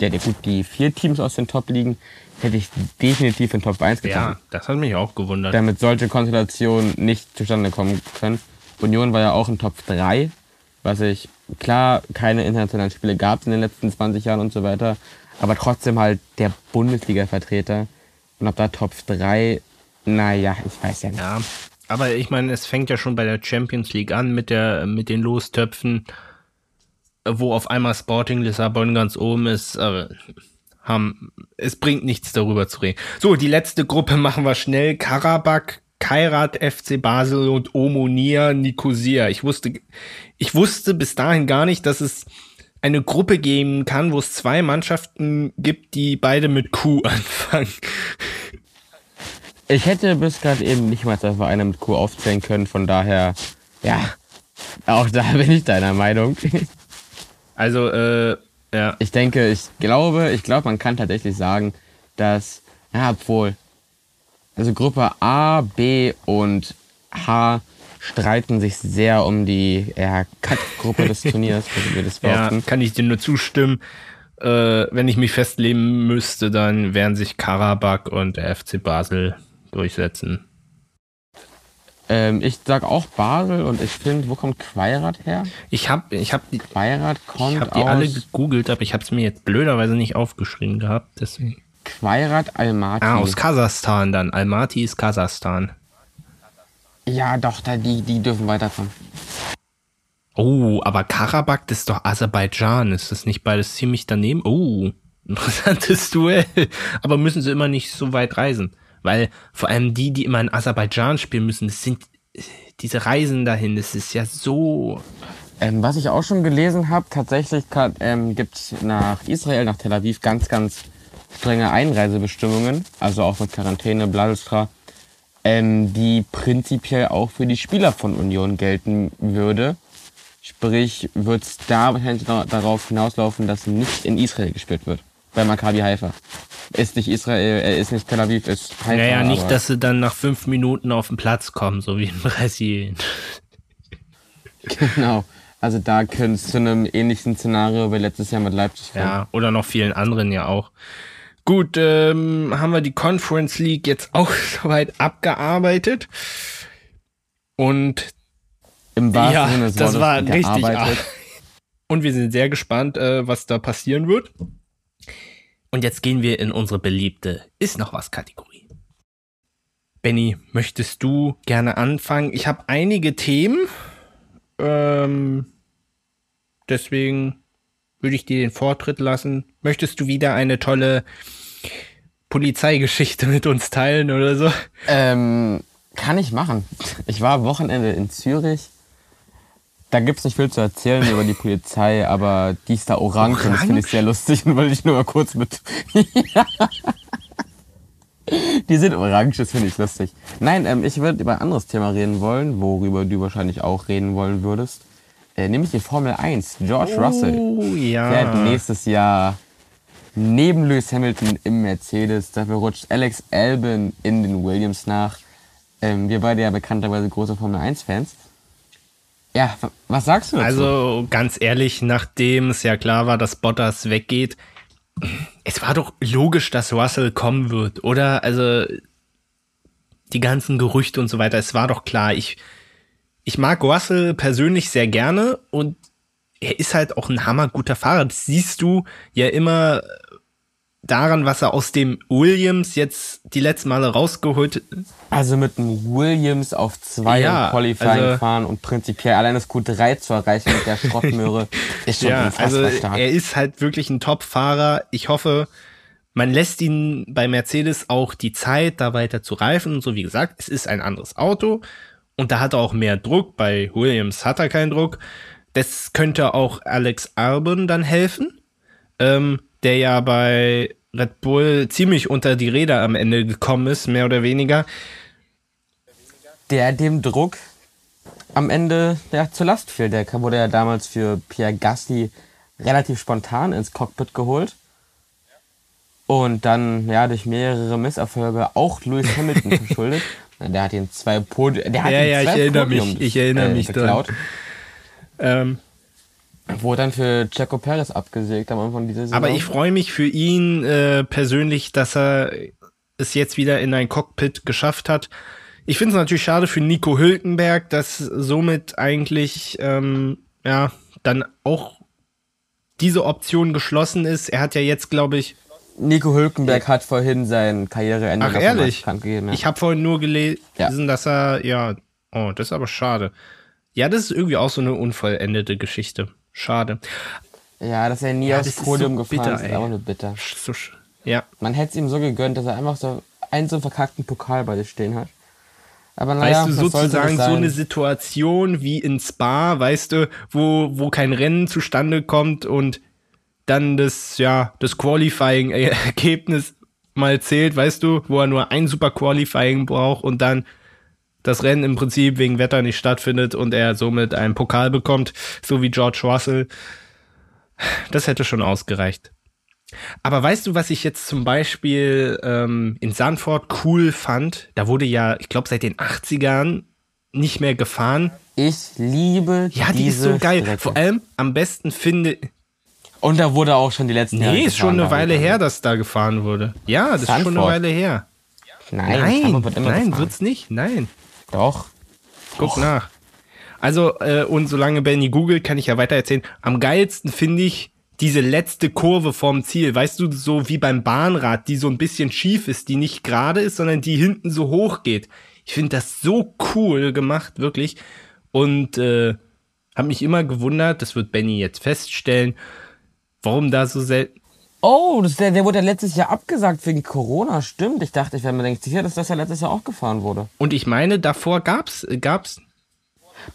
ja, die, gut, die vier Teams aus den Top-Ligen hätte ich definitiv in Top 1 getan.
Ja, das hat mich auch gewundert.
Damit solche Konstellationen nicht zustande kommen können. Union war ja auch in Top 3, was ich, klar, keine internationalen Spiele gab in den letzten 20 Jahren und so weiter, aber trotzdem halt der Bundesliga-Vertreter. Und ob da Top 3, naja, ich weiß ja nicht.
Ja, aber ich meine, es fängt ja schon bei der Champions League an mit der mit den Lostöpfen, wo auf einmal Sporting Lissabon ganz oben ist. Aber haben, es bringt nichts darüber zu reden. So, die letzte Gruppe machen wir schnell. Karabakh, Kairat, FC Basel und Omonia Nicosia. Ich wusste, ich wusste bis dahin gar nicht, dass es eine Gruppe geben kann, wo es zwei Mannschaften gibt, die beide mit Q anfangen.
Ich hätte bis gerade eben nicht mal das Vereine mit Q aufzählen können, von daher, ja, auch da bin ich deiner Meinung.
Also, äh, ja.
Ich denke, ich glaube, ich glaube, man kann tatsächlich sagen, dass, ja, obwohl, also Gruppe A, B und H streiten sich sehr um die ja, Cut-Gruppe des Turniers, würde wir das
Ja,
behaupten.
kann ich dir nur zustimmen. Äh, wenn ich mich festlegen müsste, dann werden sich Karabakh und der FC Basel durchsetzen.
Ähm, ich sag auch Basel und ich finde, wo kommt Quairat her?
Ich habe ich hab die,
Quairat kommt
ich hab die
aus
alle gegoogelt, aber ich habe es mir jetzt blöderweise nicht aufgeschrieben gehabt. Deswegen.
Quairat Almaty.
Ah, aus Kasachstan dann. Almaty ist Kasachstan.
Ja, doch, da, die, die dürfen weiterkommen.
Oh, aber Karabakh, das ist doch Aserbaidschan. Ist das nicht beides ziemlich daneben? Oh, interessantes Duell. Aber müssen sie immer nicht so weit reisen. Weil vor allem die, die immer in Aserbaidschan spielen müssen, das sind diese Reisen dahin, das ist ja so.
Ähm, was ich auch schon gelesen habe, tatsächlich kann, ähm, gibt es nach Israel, nach Tel Aviv ganz, ganz strenge Einreisebestimmungen, also auch mit Quarantäne, Bladelstra, ähm, die prinzipiell auch für die Spieler von Union gelten würde. Sprich, wird es da wahrscheinlich darauf hinauslaufen, dass nicht in Israel gespielt wird. bei Maccabi Haifa. Ist nicht Israel, er ist nicht Tel Aviv, ist Haifa.
Naja, nicht, dass sie dann nach fünf Minuten auf den Platz kommen, so wie in Brasilien.
Genau. Also da könnte es zu einem ähnlichen Szenario wie letztes Jahr mit Leipzig kommen.
Ja, oder noch vielen anderen ja auch. Gut, ähm, haben wir die Conference League jetzt auch soweit abgearbeitet. Und
Im wahrsten
ja,
Sinne des
das
Wortes
war richtig.
gearbeitet.
Und wir sind sehr gespannt, äh, was da passieren wird. Und jetzt gehen wir in unsere beliebte Ist noch was Kategorie. Benny, möchtest du gerne anfangen? Ich habe einige Themen. Ähm, deswegen würde ich dir den Vortritt lassen. Möchtest du wieder eine tolle Polizeigeschichte mit uns teilen oder so?
Ähm, kann ich machen. Ich war Wochenende in Zürich. Da gibt's nicht viel zu erzählen über die Polizei, aber die ist da orange, und das finde ich
Orange?
sehr lustig und wollte ich nur mal kurz mit. Die sind orange, das finde ich lustig. Nein, ähm, ich würde über ein anderes Thema reden wollen, worüber du wahrscheinlich auch reden wollen würdest. Äh, nämlich die Formel 1. George Russell
Oh ja.
fährt nächstes Jahr neben Lewis Hamilton im Mercedes. Dafür rutscht Alex Albon in den Williams nach. Ähm, wir beide ja bekannterweise große Formel 1-Fans. Ja, was sagst du dazu?
Also ganz ehrlich, nachdem es ja klar war, dass Bottas weggeht, es war doch logisch, dass Russell kommen wird, oder? Also die ganzen Gerüchte und so weiter, es war doch klar. Ich, ich mag Russell persönlich sehr gerne und er ist halt auch ein hammerguter Fahrer. Das siehst du ja immer daran, was er aus dem Williams jetzt die letzten Male rausgeholt
also mit einem Williams auf zwei
Ja,
Qualifying
also-
fahren und prinzipiell allein das Q3 zu erreichen mit der Schrottmöhre ist schon
Ja,
unfassbar
also
stark.
er ist halt wirklich ein Top-Fahrer. Ich hoffe, man lässt ihn bei Mercedes auch die Zeit, da weiter zu reifen. Und so wie gesagt, es ist ein anderes Auto und da hat er auch mehr Druck. Bei Williams hat er keinen Druck. Das könnte auch Alex Albon dann helfen, ähm, der ja bei Red Bull ziemlich unter die Räder am Ende gekommen ist, mehr oder weniger.
der dem Druck am Ende ja, zur Last fiel. Der wurde ja damals für Pierre Gasly relativ spontan ins Cockpit geholt. Und dann ja durch mehrere Misserfolge auch Lewis Hamilton verschuldet. Der hat ihn zwei Podi der hat
Ja, ja,
zwei
ich erinnere mich. Ich erinnere
äh,
mich dran.
geklaut.
Ähm,
Wurde dann für Checo Perez abgesägt am Anfang dieser Saison.
Aber ich freue mich für ihn äh, persönlich, dass er es jetzt wieder in ein Cockpit geschafft hat. Ich finde es natürlich schade für Nico Hülkenberg, dass somit eigentlich ähm, ja dann auch diese Option geschlossen ist. Er hat ja jetzt, glaube ich,
Nico Hülkenberg hat vorhin sein Karriereende
ach ehrlich,
gegeben. Ja.
ich habe vorhin nur gelesen,
Ja.
dass er ja, oh, das ist aber schade. Ja, das ist irgendwie auch so eine unvollendete Geschichte. Schade.
ja, dass er nie
Ja,
aufs Podium
so
gefahren
bitter,
ist, ist auch nur bitter.
So, ja,
Man hätte es ihm so gegönnt, dass er einfach so einen so verkackten Pokal bei sich stehen hat. Aber naja,
Weißt du, sozusagen so eine Situation wie in Spa, weißt du, wo, wo kein Rennen zustande kommt und dann das, ja, das Qualifying-Ergebnis mal zählt, weißt du, wo er nur ein super Qualifying braucht und dann das Rennen im Prinzip wegen Wetter nicht stattfindet und er somit einen Pokal bekommt, so wie George Russell. Das hätte schon ausgereicht. Aber weißt du, was ich jetzt zum Beispiel ähm, in Sanford cool fand? Da wurde ja, ich glaube, seit den 80ern nicht mehr gefahren.
Ich liebe
Ja, die ist so geil.
Strecke.
Vor allem am besten finde.
Und da wurde auch schon die letzten Jahre
Nee, ist schon eine Weile her, dass da gefahren wurde. Ja, das ist schon eine
Sanford.
Weile her.
Nein,
Nein,
Sanford
wird's nicht. Nein.
Doch.
Guck nach. Also, äh, und solange Benny googelt, kann ich ja weiter erzählen. Am geilsten finde ich diese letzte Kurve vorm Ziel. Weißt du, so wie beim Bahnrad, die so ein bisschen schief ist, die nicht gerade ist, sondern die hinten so hoch geht. Ich finde das so cool gemacht, wirklich. Und äh, habe mich immer gewundert, das wird Benny jetzt feststellen, warum da so selten.
Oh, das, der, der wurde ja letztes Jahr abgesagt wegen Corona. Stimmt. Ich dachte, ich wäre mir nicht sicher, dass das ja letztes Jahr auch gefahren wurde.
Und ich meine, davor gab's, gab's.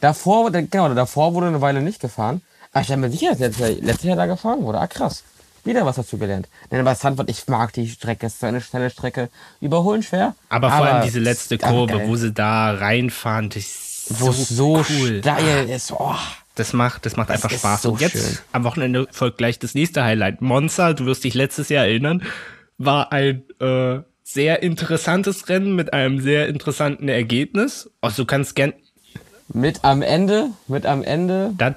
Davor, wurde- genau, davor wurde eine Weile nicht gefahren. Aber ich bin mir sicher, dass letztes Jahr, letztes Jahr da gefahren wurde. Ah, krass. Wieder was dazu gelernt. Denn aber Sanford, ich mag die Strecke. Es ist so eine schnelle Strecke. Überholen schwer.
Aber vor allem diese letzte Kurve, wo sie da reinfahren, das ist
wo es so
cool.
steil ist. Oh.
Das macht, das macht
Das
einfach Spaß.
so
Und jetzt
schön.
am Wochenende folgt gleich das nächste Highlight. Monza, du wirst dich letztes Jahr erinnern, war ein äh, sehr interessantes Rennen mit einem sehr interessanten Ergebnis. Also du kannst gern.
Mit am Ende, mit am Ende,
Da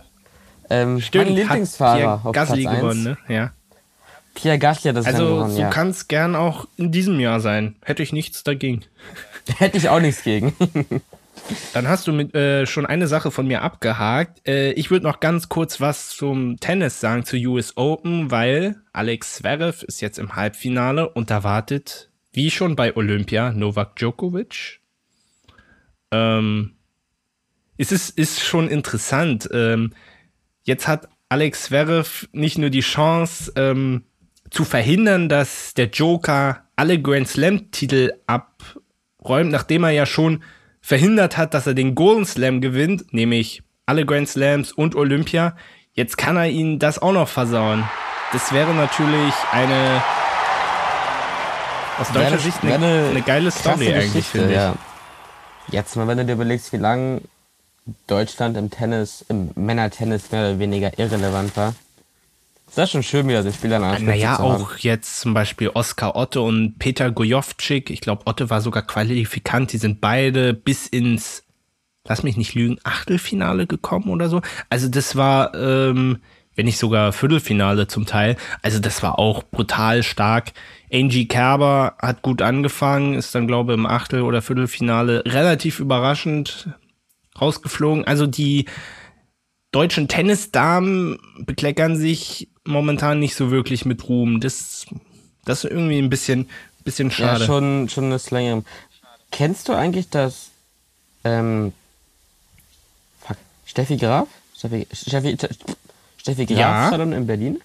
ähm,
stimmt,
mein Lieblingsfahrer
hat Gasly
Platz 1.
gewonnen, ne? Ja.
Pierre Gasly hat das
Also
gewonnen,
so
ja.
kann es gern auch in diesem Jahr sein. Hätte ich nichts dagegen.
Hätte ich auch nichts gegen.
Dann hast du mit, äh, schon eine Sache von mir abgehakt. Äh, ich würde noch ganz kurz was zum Tennis sagen, zu US Open, weil Alex Zverev ist jetzt im Halbfinale und da wartet, wie schon bei Olympia, Novak Djokovic. Ähm, es ist, ist schon interessant. Ähm, jetzt hat Alex Zverev nicht nur die Chance, ähm, zu verhindern, dass der Joker alle Grand Slam-Titel abräumt, nachdem er ja schon verhindert hat, dass er den Golden Slam gewinnt, nämlich alle Grand Slams und Olympia. Jetzt kann er ihn das auch noch versauen. Das wäre natürlich eine aus deutscher Sicht eine,
wäre
eine geile Story eigentlich, finde ich.
ja. Jetzt mal, wenn du dir überlegst, wie lange Deutschland im Tennis, im Männertennis mehr oder weniger irrelevant war. Ist das schon schön, wieder so ein Spiel an der Spitze
Naja,
haben.
auch jetzt zum Beispiel Oskar Otte und Peter Gojovcik. Ich glaube, Otte war sogar Qualifikant. Die sind beide bis ins, lass mich nicht lügen, Achtelfinale gekommen oder so. Also das war, ähm, wenn nicht sogar Viertelfinale zum Teil. Also das war auch brutal stark. Angie Kerber hat gut angefangen, ist dann, glaube ich, im Achtel- oder Viertelfinale relativ überraschend rausgeflogen. Also die deutschen Tennisdamen bekleckern sich momentan nicht so wirklich mit Ruhm. Das, das ist irgendwie ein bisschen, bisschen schade.
Ja, schon, schon das längere. Kennst du eigentlich das, ähm, fuck, Steffi Graf? Steffi, Steffi, Steffi Graf
Ja.
Salon in Berlin?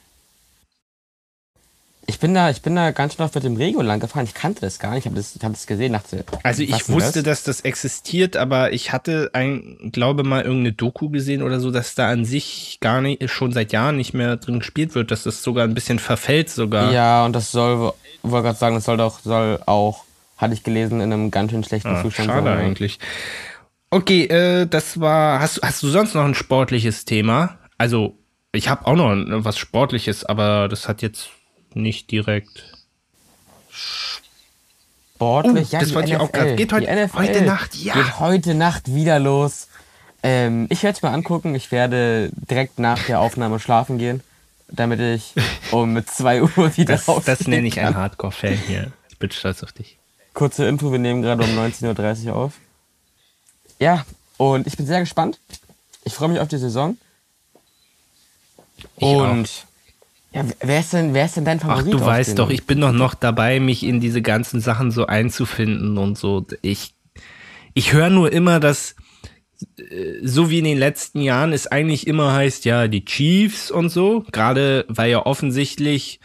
Ich bin da, ich bin da ganz schön oft mit dem Rego lang gefahren. Ich kannte das gar nicht. Ich habe das, ich hab das gesehen, dachte.
Also
was
ich wusste,
das?
dass das existiert, aber ich hatte ein, glaube mal irgendeine Doku gesehen oder so, dass da an sich gar nicht, schon seit Jahren nicht mehr drin gespielt wird, dass das sogar ein bisschen verfällt sogar.
Ja, und das soll, wollte gerade sagen, das soll doch, soll auch, hatte ich gelesen, in einem ganz schön schlechten
Ah,
Zustand
schade
sein.
eigentlich. Okay, äh, das war. Hast, hast du sonst noch ein sportliches Thema? Also, ich habe auch noch was Sportliches, aber das hat jetzt nicht direkt.
Sportlich,
Oh, das
die
wollte ich auch
NFL.
grad. Geht heute-
NFL
heute Nacht, ja.
Geht heute Nacht wieder los. Ähm, ich werde es mir angucken. Ich werde direkt nach der Aufnahme schlafen gehen, damit ich um 2 Uhr wieder
Das,
aufstehen
das nenne ich
kann.
ein Hardcore-Fan hier. Ich bin stolz auf dich.
Kurze Info, wir nehmen gerade um 19.30 Uhr auf. Ja, und ich bin sehr gespannt. Ich freue mich auf die Saison.
Ich
und ja, wer ist denn, wer ist denn dein
Ach,
Favorit?
du
auf
weißt doch, ich bin doch noch dabei, mich in diese ganzen Sachen so einzufinden und so. Ich, ich höre nur immer, dass äh, so wie in den letzten Jahren es eigentlich immer heißt, ja, die Chiefs und so, gerade weil ja offensichtlich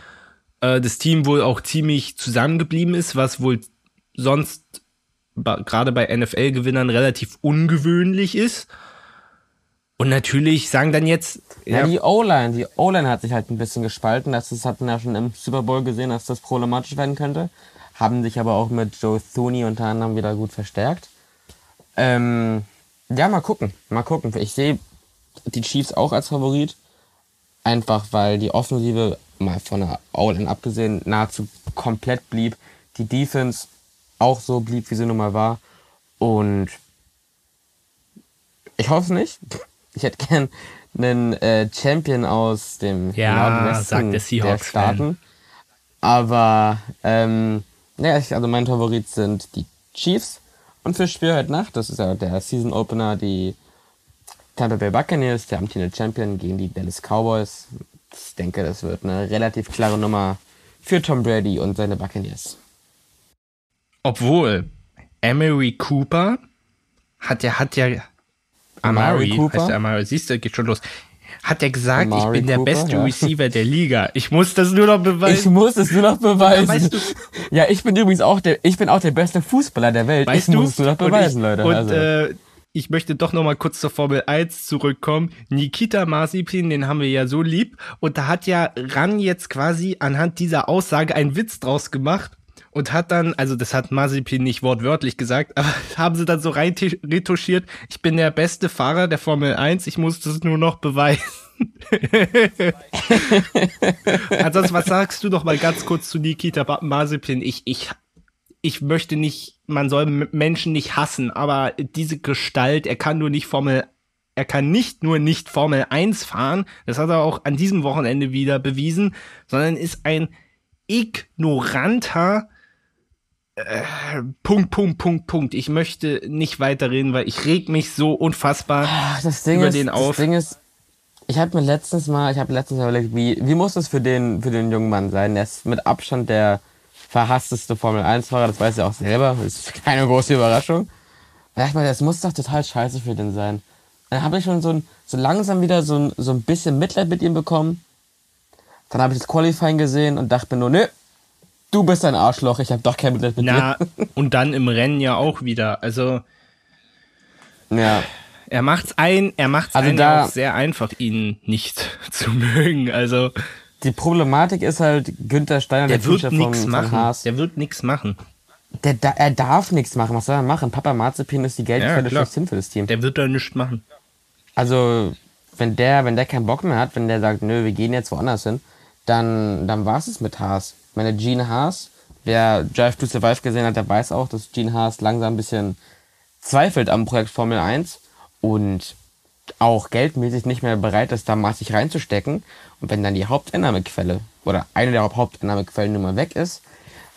äh, das Team wohl auch ziemlich zusammengeblieben ist, was wohl sonst gerade bei NFL-Gewinnern relativ ungewöhnlich ist. Und natürlich sagen dann jetzt,
Ja, die O-Line, die O-Line hat sich halt ein bisschen gespalten. Das ist, hatten wir ja schon im Super Bowl gesehen, dass das problematisch werden könnte. Haben sich aber auch mit Joe Thuney unter anderem wieder gut verstärkt. Ähm, ja, mal gucken. Mal gucken. Ich sehe die Chiefs auch als Favorit. Einfach weil die Offensive, mal von der O-Line abgesehen, nahezu komplett blieb. Die Defense auch so blieb, wie sie nun mal war. Und ich hoffe nicht. Ich hätte gern einen äh, Champion aus dem
Ja,
Nordwesten
sagt der
der. Staaten. Aber ähm, ja, ich, also mein Favorit sind die Chiefs. Und für Spiel heute Nacht, das ist ja der Season Opener, die Tampa Bay Buccaneers, der amtierende Champion gegen die Dallas Cowboys. Ich denke, das wird eine relativ klare Nummer für Tom Brady und seine Buccaneers.
Obwohl, Emery Cooper hat ja, hat ja, Amari,
Amari Cooper?
heißt Amari, siehst du, geht schon los. Hat er gesagt,
Amari
ich bin der
Cooper,
beste
ja.
Receiver der Liga. Ich muss das nur noch
Ich
beweisen.
muss es nur noch beweisen.
Weißt du-
ja, ich bin übrigens auch der, ich bin auch der beste Fußballer der Welt.
weißt
ich
du?
muss es nur noch
Und
beweisen,
ich,
Leute.
Und
also.
äh, ich möchte doch noch mal kurz zur Formel 1 zurückkommen. Nikita Mazepin, den haben wir ja so lieb. Und da hat ja Ran jetzt quasi anhand dieser Aussage einen Witz draus gemacht und hat dann, also das hat Mazepin nicht wortwörtlich gesagt, aber haben sie dann so rein retuschiert, ich bin der beste Fahrer der Formel 1, ich muss das nur noch beweisen. Ansonsten, was sagst du doch mal ganz kurz zu Nikita Mazepin? Ich, ich, ich möchte nicht, man soll Menschen nicht hassen, aber diese Gestalt, er kann nur nicht Formel er kann nicht nur nicht Formel 1 fahren, das hat er auch an diesem Wochenende wieder bewiesen, sondern ist ein ignoranter äh, Punkt, Punkt, Punkt, Punkt. Ich möchte nicht weiterreden, weil ich reg mich so unfassbar
Ach, über ist, den auf. Das Ding ist, ich habe mir letztens mal, ich habe letztens mal überlegt, wie, wie muss das für den, für den jungen Mann sein? Der ist mit Abstand der verhassteste Formel 1-Fahrer, das weiß er auch selber. Das ist keine große Überraschung. Da dachte ich mir, das muss doch total scheiße für den sein. Dann habe ich schon so, ein, so langsam wieder so ein, so ein bisschen Mitleid mit ihm bekommen. Dann habe ich das Qualifying gesehen und dachte mir nur, nö, du bist ein Arschloch, ich habe doch kein Mitleid mit Na, dir.
und dann im Rennen ja auch wieder. Also.
Ja.
Er macht's ein, er macht's also da, auch sehr einfach, ihn nicht zu mögen. Also.
Die Problematik ist halt, Günther Steiner,
der, der wird nichts machen. Haas, der wird nichts machen.
Der, er darf nichts machen. Was soll er machen? Papa Marzipin ist die Geldquelle ja, schlechthin für das Team.
Der wird da nichts machen.
Also, wenn der, wenn der keinen Bock mehr hat, wenn der sagt, nö, wir gehen jetzt woanders hin, dann, dann war es mit Haas. Ich meine, Gene Haas, wer Drive to Survive gesehen hat, der weiß auch, dass Gene Haas langsam ein bisschen zweifelt am Projekt Formel 1 und auch geldmäßig nicht mehr bereit ist, da massig reinzustecken. Und wenn dann die Haupteinnahmequelle oder eine der Haupteinnahmequellen nun mal weg ist,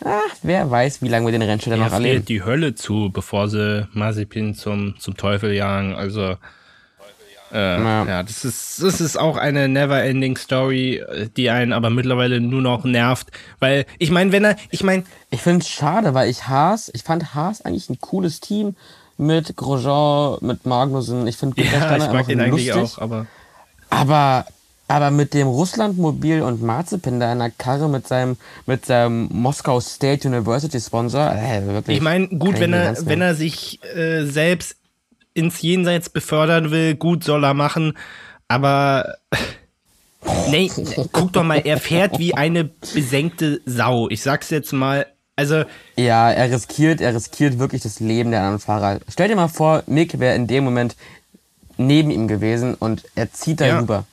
ach, wer weiß, wie lange wir den Rennstall noch erleben.
die Hölle zu, bevor sie Mazepin zum, zum Teufel jagen. Also äh, ja. ja, das ist, das ist auch eine never-ending Story, die einen aber mittlerweile nur noch nervt. Weil, ich meine, wenn er, ich meine.
Ich finde es schade, weil ich Haas, ich fand Haas eigentlich ein cooles Team mit Grosjean, mit Magnussen. Ich finde
ja, ich mag den eigentlich lustig, auch, aber.
Aber, aber mit dem Russlandmobil und Marzipin da in der Karre mit seinem, mit seinem Moskau State University Sponsor, äh, wirklich.
Ich meine, gut, wenn er, wenn er sich äh, selbst ins Jenseits befördern will, gut soll er machen, aber nee, guck doch mal, er fährt wie eine besenkte Sau. Ich sag's jetzt mal, also.
Ja, er riskiert, er riskiert wirklich das Leben der anderen Fahrer. Stell dir mal vor, Mick wäre in dem Moment neben ihm gewesen und er zieht da ja. rüber.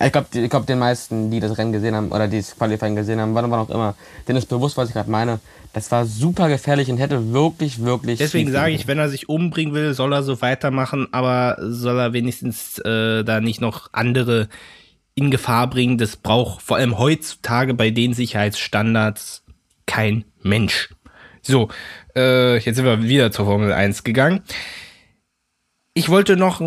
Ich glaube, ich glaub, den meisten, die das Rennen gesehen haben oder die das Qualifying gesehen haben, wann noch immer, denen ist bewusst, was ich gerade meine. Das war super gefährlich und hätte wirklich, wirklich.
Deswegen sage ich, wenn er sich umbringen will, soll er so weitermachen, aber soll er wenigstens äh, da nicht noch andere in Gefahr bringen. Das braucht vor allem heutzutage bei den Sicherheitsstandards kein Mensch. So, äh, jetzt sind wir wieder zur Formel 1 gegangen. Ich wollte noch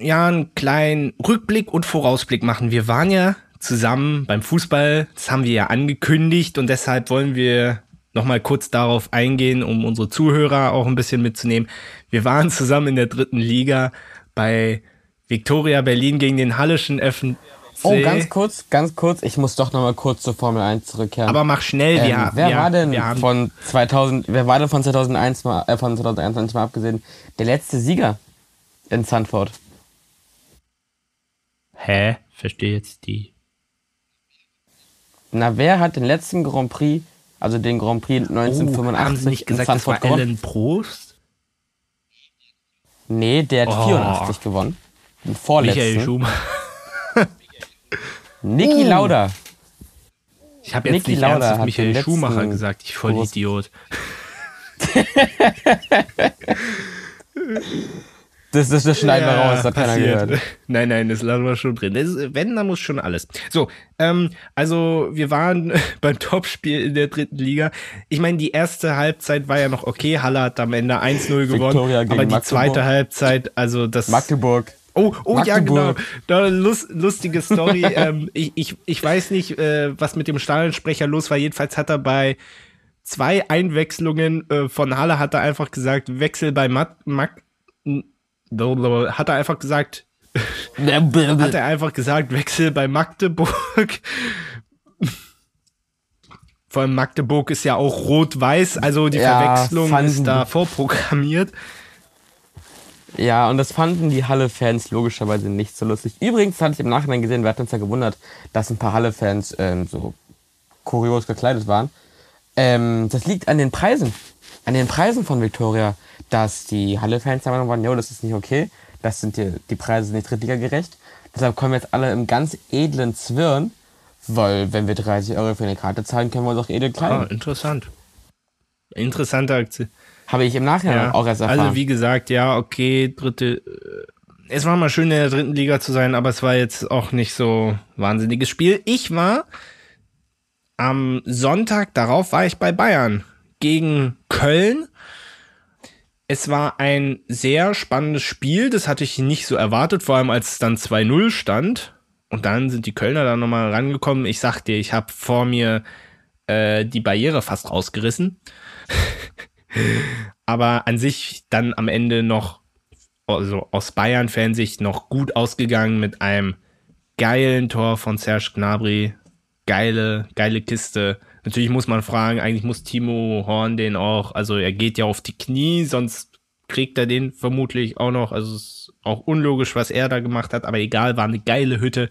ja, einen kleinen Rückblick und Vorausblick machen. Wir waren ja zusammen beim Fußball, das haben wir ja angekündigt und deshalb wollen wir nochmal kurz darauf eingehen, um unsere Zuhörer auch ein bisschen mitzunehmen. Wir waren zusammen in der dritten Liga bei Viktoria Berlin gegen den Hallischen FC.
Oh, ganz kurz, ganz kurz, ich muss doch nochmal kurz zur Formel 1 zurückkehren.
Aber mach schnell,
ähm, wir, Wer wir, war denn von 2000, wer war denn von 2001 mal, äh, von 2021 mal abgesehen, der letzte Sieger in Sandford?
Hä? Verstehe jetzt die.
Na, wer hat den letzten Grand Prix, also den Grand Prix 1985 oh, haben
Sie nicht gesagt, das war Alan Prost?
Nee, der hat oh. 84 gewonnen. Den vorletzten. Michael Schumacher. Niki oh. Lauda.
Ich habe jetzt Niki nicht Lauda ernsthaft Michael Schumacher gesagt, ich voll Idiot.
Das, das, das schneiden ja, wir raus, das hat keiner gehört.
Nein, nein, das lassen wir schon drin. Das, wenn, dann muss schon alles. So, ähm, also wir waren beim Topspiel in der dritten Liga. Ich meine, die erste Halbzeit war ja noch okay. Halle hat am Ende 1-0 gewonnen. aber die Magdeburg. zweite Halbzeit, also das.
Magdeburg.
Oh, oh ja, genau. Da, lust, lustige Story. ähm, ich, ich, ich weiß nicht, äh, was mit dem Stadionsprecher los war. Jedenfalls hat er bei zwei Einwechslungen äh, von Halle hat er einfach gesagt, Wechsel bei Mag, Mag hat er einfach gesagt, hat er einfach gesagt, Wechsel bei Magdeburg. Vor allem Magdeburg ist ja auch rot-weiß, also die ja, Verwechslung ist da vorprogrammiert.
Ja, und das fanden die Halle-Fans logischerweise nicht so lustig. Übrigens hatte ich im Nachhinein gesehen, wir hatten uns ja gewundert, dass ein paar Halle-Fans ähm, so kurios gekleidet waren. Ähm, das liegt an den Preisen. An den Preisen von Victoria. Dass die Halle-Fans der Meinung waren, jo, das ist nicht okay. Das sind die, die Preise nicht drittligagerecht. Deshalb kommen jetzt alle im ganz edlen Zwirn. Weil, wenn wir 30 Euro für eine Karte zahlen, können wir uns auch edel
Ah,
kleiden.
interessant. Interessante Aktion.
Habe ich im Nachhinein
Ja,
auch erst erfahren.
also wie gesagt, ja, okay, dritte. äh, Es war mal schön in der dritten Liga zu sein, aber es war jetzt auch nicht so wahnsinniges Spiel. Ich war am Sonntag darauf war ich bei Bayern gegen Köln. Es war ein sehr spannendes Spiel, das hatte ich nicht so erwartet, vor allem als es dann 2-0 stand. Und dann sind die Kölner da nochmal rangekommen. Ich sag dir, ich habe vor mir äh, die Barriere fast rausgerissen. Aber an sich dann am Ende noch, also aus Bayern-Fansicht, noch gut ausgegangen mit einem geilen Tor von Serge Gnabry. Geile, geile Kiste. Natürlich muss man fragen, eigentlich muss Timo Horn den auch, also er geht ja auf die Knie, sonst kriegt er den vermutlich auch noch. Also es ist auch unlogisch, was er da gemacht hat, aber egal, war eine geile Hütte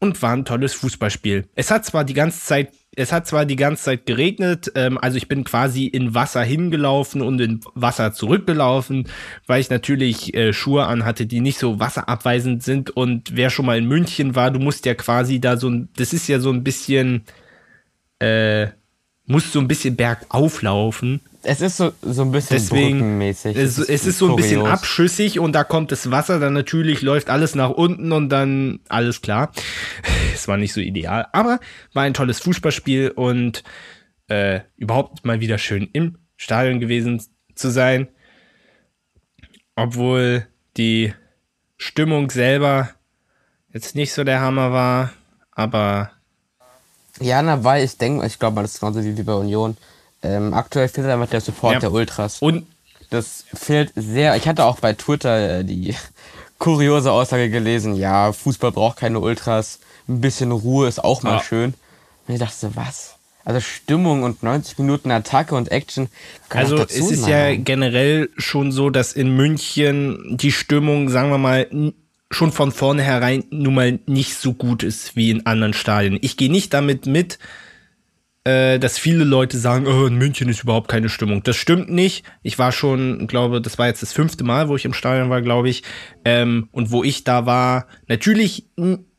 und war ein tolles Fußballspiel. Es hat zwar die ganze Zeit, es hat zwar die ganze Zeit geregnet, ähm, also ich bin quasi in Wasser hingelaufen und in Wasser zurückgelaufen, weil ich natürlich äh, Schuhe anhatte, die nicht so wasserabweisend sind. Und wer schon mal in München war, du musst ja quasi da so ein, das ist ja so ein bisschen, äh, musst so ein bisschen bergauf laufen.
es ist so, so ein bisschen
Deswegen. Es, es ist so ein bisschen abschüssig und da kommt das Wasser, dann natürlich läuft alles nach unten und dann alles klar. Es war nicht so ideal, aber war ein tolles Fußballspiel und äh, überhaupt mal wieder schön im Stadion gewesen zu sein. Obwohl die Stimmung selber jetzt nicht so der Hammer war, aber
Ja, na, weil ich denke, ich glaube mal, das ist genauso wie bei Union. Ähm, aktuell fehlt einfach der Support
Ja.
der Ultras.
und
Das fehlt sehr. Ich hatte auch bei Twitter äh, die kuriose Aussage gelesen, ja, Fußball braucht keine Ultras, ein bisschen Ruhe ist auch mal
Ja.
schön. Und ich dachte so, was? Also Stimmung und 90 Minuten Attacke und Action.
Also es ist ja generell schon so, dass in München die Stimmung, sagen wir mal, schon von vornherein nun mal nicht so gut ist wie in anderen Stadien. Ich gehe nicht damit mit, äh, dass viele Leute sagen, oh, in München ist überhaupt keine Stimmung. Das stimmt nicht. Ich war schon, glaube, das war jetzt das fünfte Mal, wo ich im Stadion war, glaube ich. Ähm, und wo ich da war, natürlich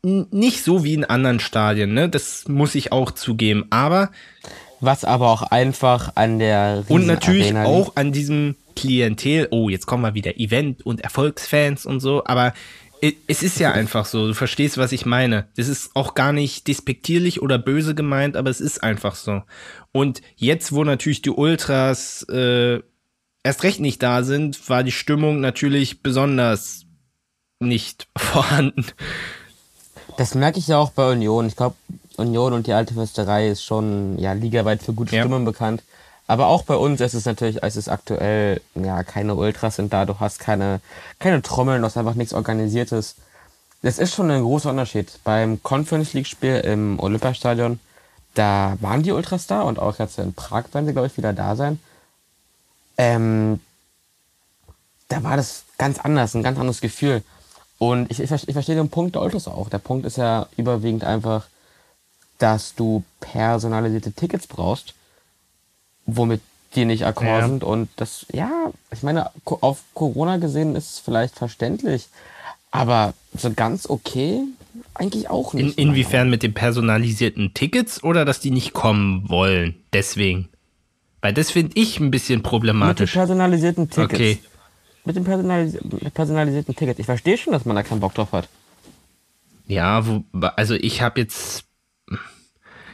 nicht so wie in anderen Stadien, ne? Das muss ich auch zugeben. Aber
Was aber auch einfach an der
und natürlich
Riesenarena
auch an diesem Klientel, oh, jetzt kommen wir wieder Event und Erfolgsfans und so, aber es ist ja einfach so, du verstehst, was ich meine. Das ist auch gar nicht despektierlich oder böse gemeint, aber es ist einfach so. Und jetzt, wo natürlich die Ultras äh, erst recht nicht da sind, war die Stimmung natürlich besonders nicht vorhanden.
Das merke ich ja auch bei Union. Ich glaube, Union und die alte Fürsterei ist schon ja, ligaweit für gute
Ja.
Stimmen bekannt. Aber auch bei uns ist es natürlich, es ist aktuell, ja, keine Ultras sind da, du hast keine, keine Trommeln, du hast einfach nichts Organisiertes. Das ist schon ein großer Unterschied. Beim Conference League Spiel im Olympiastadion, da waren die Ultras da und auch jetzt in Prag werden sie, glaube ich, wieder da sein. Ähm, da war das ganz anders, ein ganz anderes Gefühl. Und ich, ich, ich verstehe den Punkt der Ultras auch. Der Punkt ist ja überwiegend einfach, dass du personalisierte Tickets brauchst, womit die nicht akkord
Ja.
sind. Und das, ja, ich meine, auf Corona gesehen ist es vielleicht verständlich, aber so ganz okay eigentlich auch
In,
nicht.
inwiefern mit den personalisierten Tickets oder dass die nicht kommen wollen? Deswegen. Weil das finde ich ein bisschen
Mit den
problematisch.
personalisierten Tickets.
Okay.
Mit den personalis personalisierten Tickets. Ich verstehe schon, dass man da keinen Bock drauf hat.
Ja, wo, also ich habe jetzt.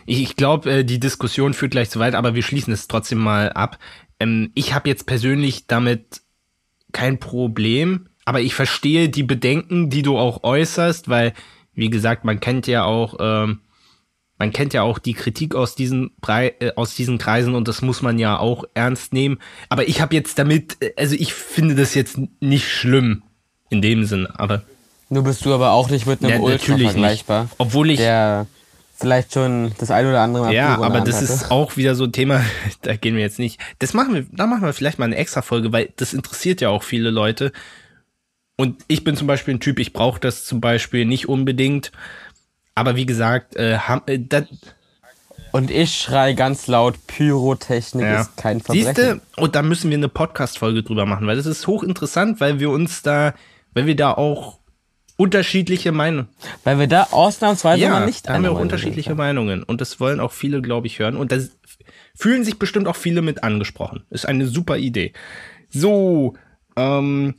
Ich, ich glaube, äh, die Diskussion führt gleich zu weit, aber wir schließen es trotzdem mal ab. Ähm, ich habe jetzt persönlich damit kein Problem, aber ich verstehe die Bedenken, die du auch äußerst, weil, wie gesagt, man kennt ja auch, ähm, man kennt ja auch die Kritik aus diesen, Brei äh, aus diesen Kreisen und das muss man ja auch ernst nehmen. Aber ich habe jetzt damit, äh, also ich finde das jetzt nicht schlimm in dem Sinn, aber
Nur bist du aber auch nicht mit einem
ja,
Ultra
natürlich nicht.
vergleichbar.
Obwohl ich
Der vielleicht schon das ein oder andere Mal
Ja, aber das
Hand
ist
hatte.
auch wieder so ein Thema, da gehen wir jetzt nicht. Das machen wir, da machen wir vielleicht mal eine extra Folge, weil das interessiert ja auch viele Leute. Und ich bin zum Beispiel ein Typ, ich brauche das zum Beispiel nicht unbedingt. Aber wie gesagt, äh, ham, äh, da,
Und ich schrei ganz laut, Pyrotechnik
Ja.
ist kein Verbrechen.
Siehste, und da müssen wir eine Podcast-Folge drüber machen, weil das ist hochinteressant, weil wir uns da, weil wir da auch unterschiedliche Meinungen.
Weil wir da ausnahmsweise
Ja,
mal nicht
da haben wir auch unterschiedliche
sind.
Meinungen und das wollen auch viele, glaube ich, hören und da fühlen sich bestimmt auch viele mit angesprochen. Ist eine super Idee. So, ähm,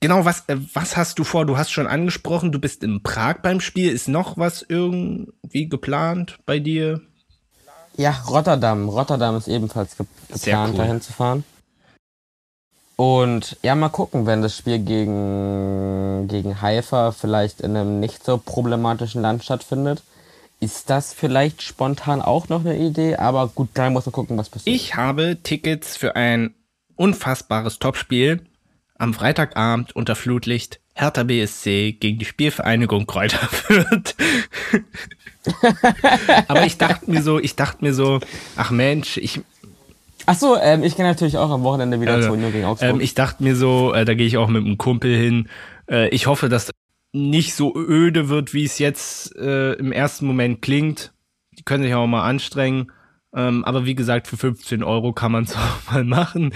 genau, was, äh, was hast du vor? Du hast schon angesprochen, du bist in Prag beim Spiel. Ist noch was irgendwie geplant bei dir?
Ja, Rotterdam. Rotterdam ist ebenfalls geplant,
cool.
dahin zu fahren. Und ja, mal gucken, wenn das Spiel gegen, gegen Haifa vielleicht in einem nicht so problematischen Land stattfindet. Ist das vielleicht spontan auch noch eine Idee? Aber gut, dann muss man gucken, was passiert.
Ich habe Tickets für ein unfassbares Topspiel am Freitagabend unter Flutlicht. Hertha BSC gegen die Spielvereinigung Kräuter Fürth. Aber ich dachte mir so, ich dachte mir so, ach Mensch, ich,
Achso, ähm, ich gehe natürlich auch am Wochenende wieder
Also,
zu Union gegen Augsburg.
ähm, ich dachte mir so, äh, da gehe ich auch mit einem Kumpel hin. Äh, ich hoffe, dass nicht so öde wird, wie es jetzt äh, im ersten Moment klingt. Die können sich auch mal anstrengen. Ähm, aber wie gesagt, für 15 Euro kann man es auch mal machen.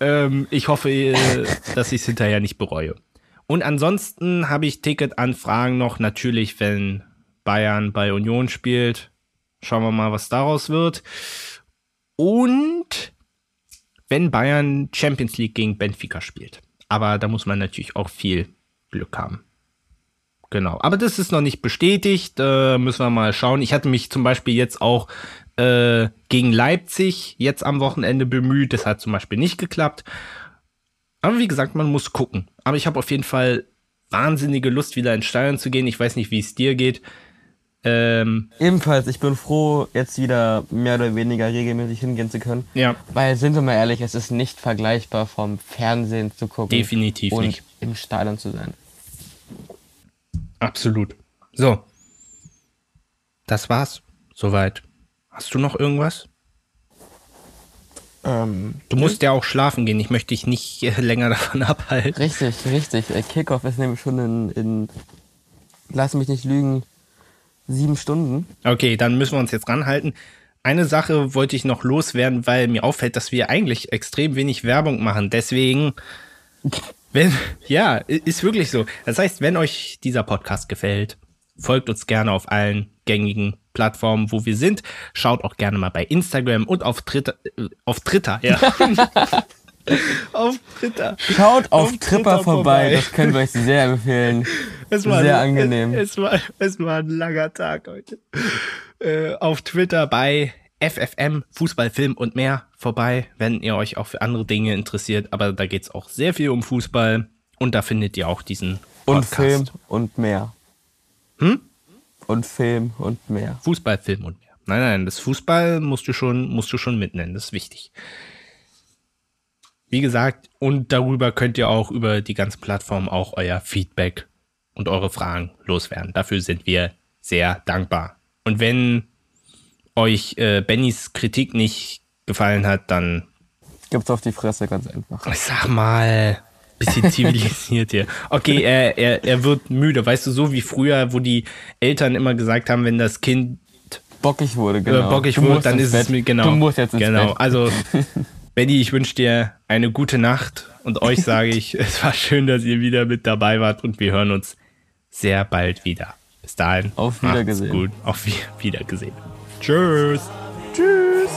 Ähm, ich hoffe, äh, dass ich es hinterher nicht bereue. Und ansonsten habe ich Ticketanfragen noch, natürlich, wenn Bayern bei Union spielt. Schauen wir mal, was daraus wird. Und wenn Bayern Champions League gegen Benfica spielt. Aber da muss man natürlich auch viel Glück haben. Genau. Aber das ist noch nicht bestätigt. Äh, müssen wir mal schauen. Ich hatte mich zum Beispiel jetzt auch äh, gegen Leipzig jetzt am Wochenende bemüht. Das hat zum Beispiel nicht geklappt. Aber wie gesagt, man muss gucken. Aber ich habe auf jeden Fall wahnsinnige Lust, wieder ins Stadion zu gehen. Ich weiß nicht, wie es dir geht. Ähm,
Ebenfalls, ich bin froh, jetzt wieder mehr oder weniger regelmäßig hingehen zu können.
ja,
Weil, sind wir mal ehrlich, es ist nicht vergleichbar vom Fernsehen zu gucken.
definitiv
und
nicht.
im Stadion zu sein.
Absolut. So. Das war's. Soweit. Hast du noch irgendwas?
Ähm,
Du musst ja auch schlafen gehen. Ich möchte dich nicht äh, länger davon abhalten.
richtig, richtig. Äh, Kickoff ist nämlich schon in, in, lass mich nicht lügen, sieben Stunden.
Okay, dann müssen wir uns jetzt ranhalten. Eine Sache wollte ich noch loswerden, weil mir auffällt, dass wir eigentlich extrem wenig Werbung machen. Deswegen, wenn, ja, ist wirklich so. Das heißt, wenn euch dieser Podcast gefällt, folgt uns gerne auf allen gängigen Plattformen, wo wir sind. Schaut auch gerne mal bei Instagram und auf Twitter, äh, auf Twitter, ja. auf Twitter.
Schaut auf
Auf
Tripper
Twitter
vorbei,
vorbei.
das können wir euch sehr empfehlen.
Es
Sehr angenehm.
Es, es, war, es war ein langer Tag heute. Äh, auf Twitter bei FFM, Fußball, Film und mehr vorbei, wenn ihr euch auch für andere Dinge interessiert. Aber da geht's auch sehr viel um Fußball. Und da findet ihr auch diesen
Und
Podcast.
Film und mehr.
Hm?
Und Film und mehr.
Fußball, Film und mehr. Nein, nein, das Fußball musst du schon, musst du schon mitnennen. Das ist wichtig. Wie gesagt, und darüber könnt ihr auch über die ganzen Plattformen auch euer Feedback und eure Fragen loswerden. Dafür sind wir sehr dankbar. Und wenn euch äh, Bennys Kritik nicht gefallen hat, dann
Gibt's auf die Fresse, ganz einfach.
sag mal, bisschen zivilisiert hier. Okay, er, er, er wird müde, weißt du, so wie früher, wo die Eltern immer gesagt haben, wenn das Kind
Bockig wurde,
äh,
genau.
bockig
Du
wird,
musst
dann ist es
Bett.
mir genau.
Du musst jetzt ins
genau.
Bett.
Also Benny, ich wünsche dir eine gute Nacht und euch sage ich, es war schön, dass ihr wieder mit dabei wart und wir hören uns sehr bald wieder. Bis dahin.
Auf Wiedergesehen.
Gut, auf Wiedergesehen. Tschüss. Tschüss.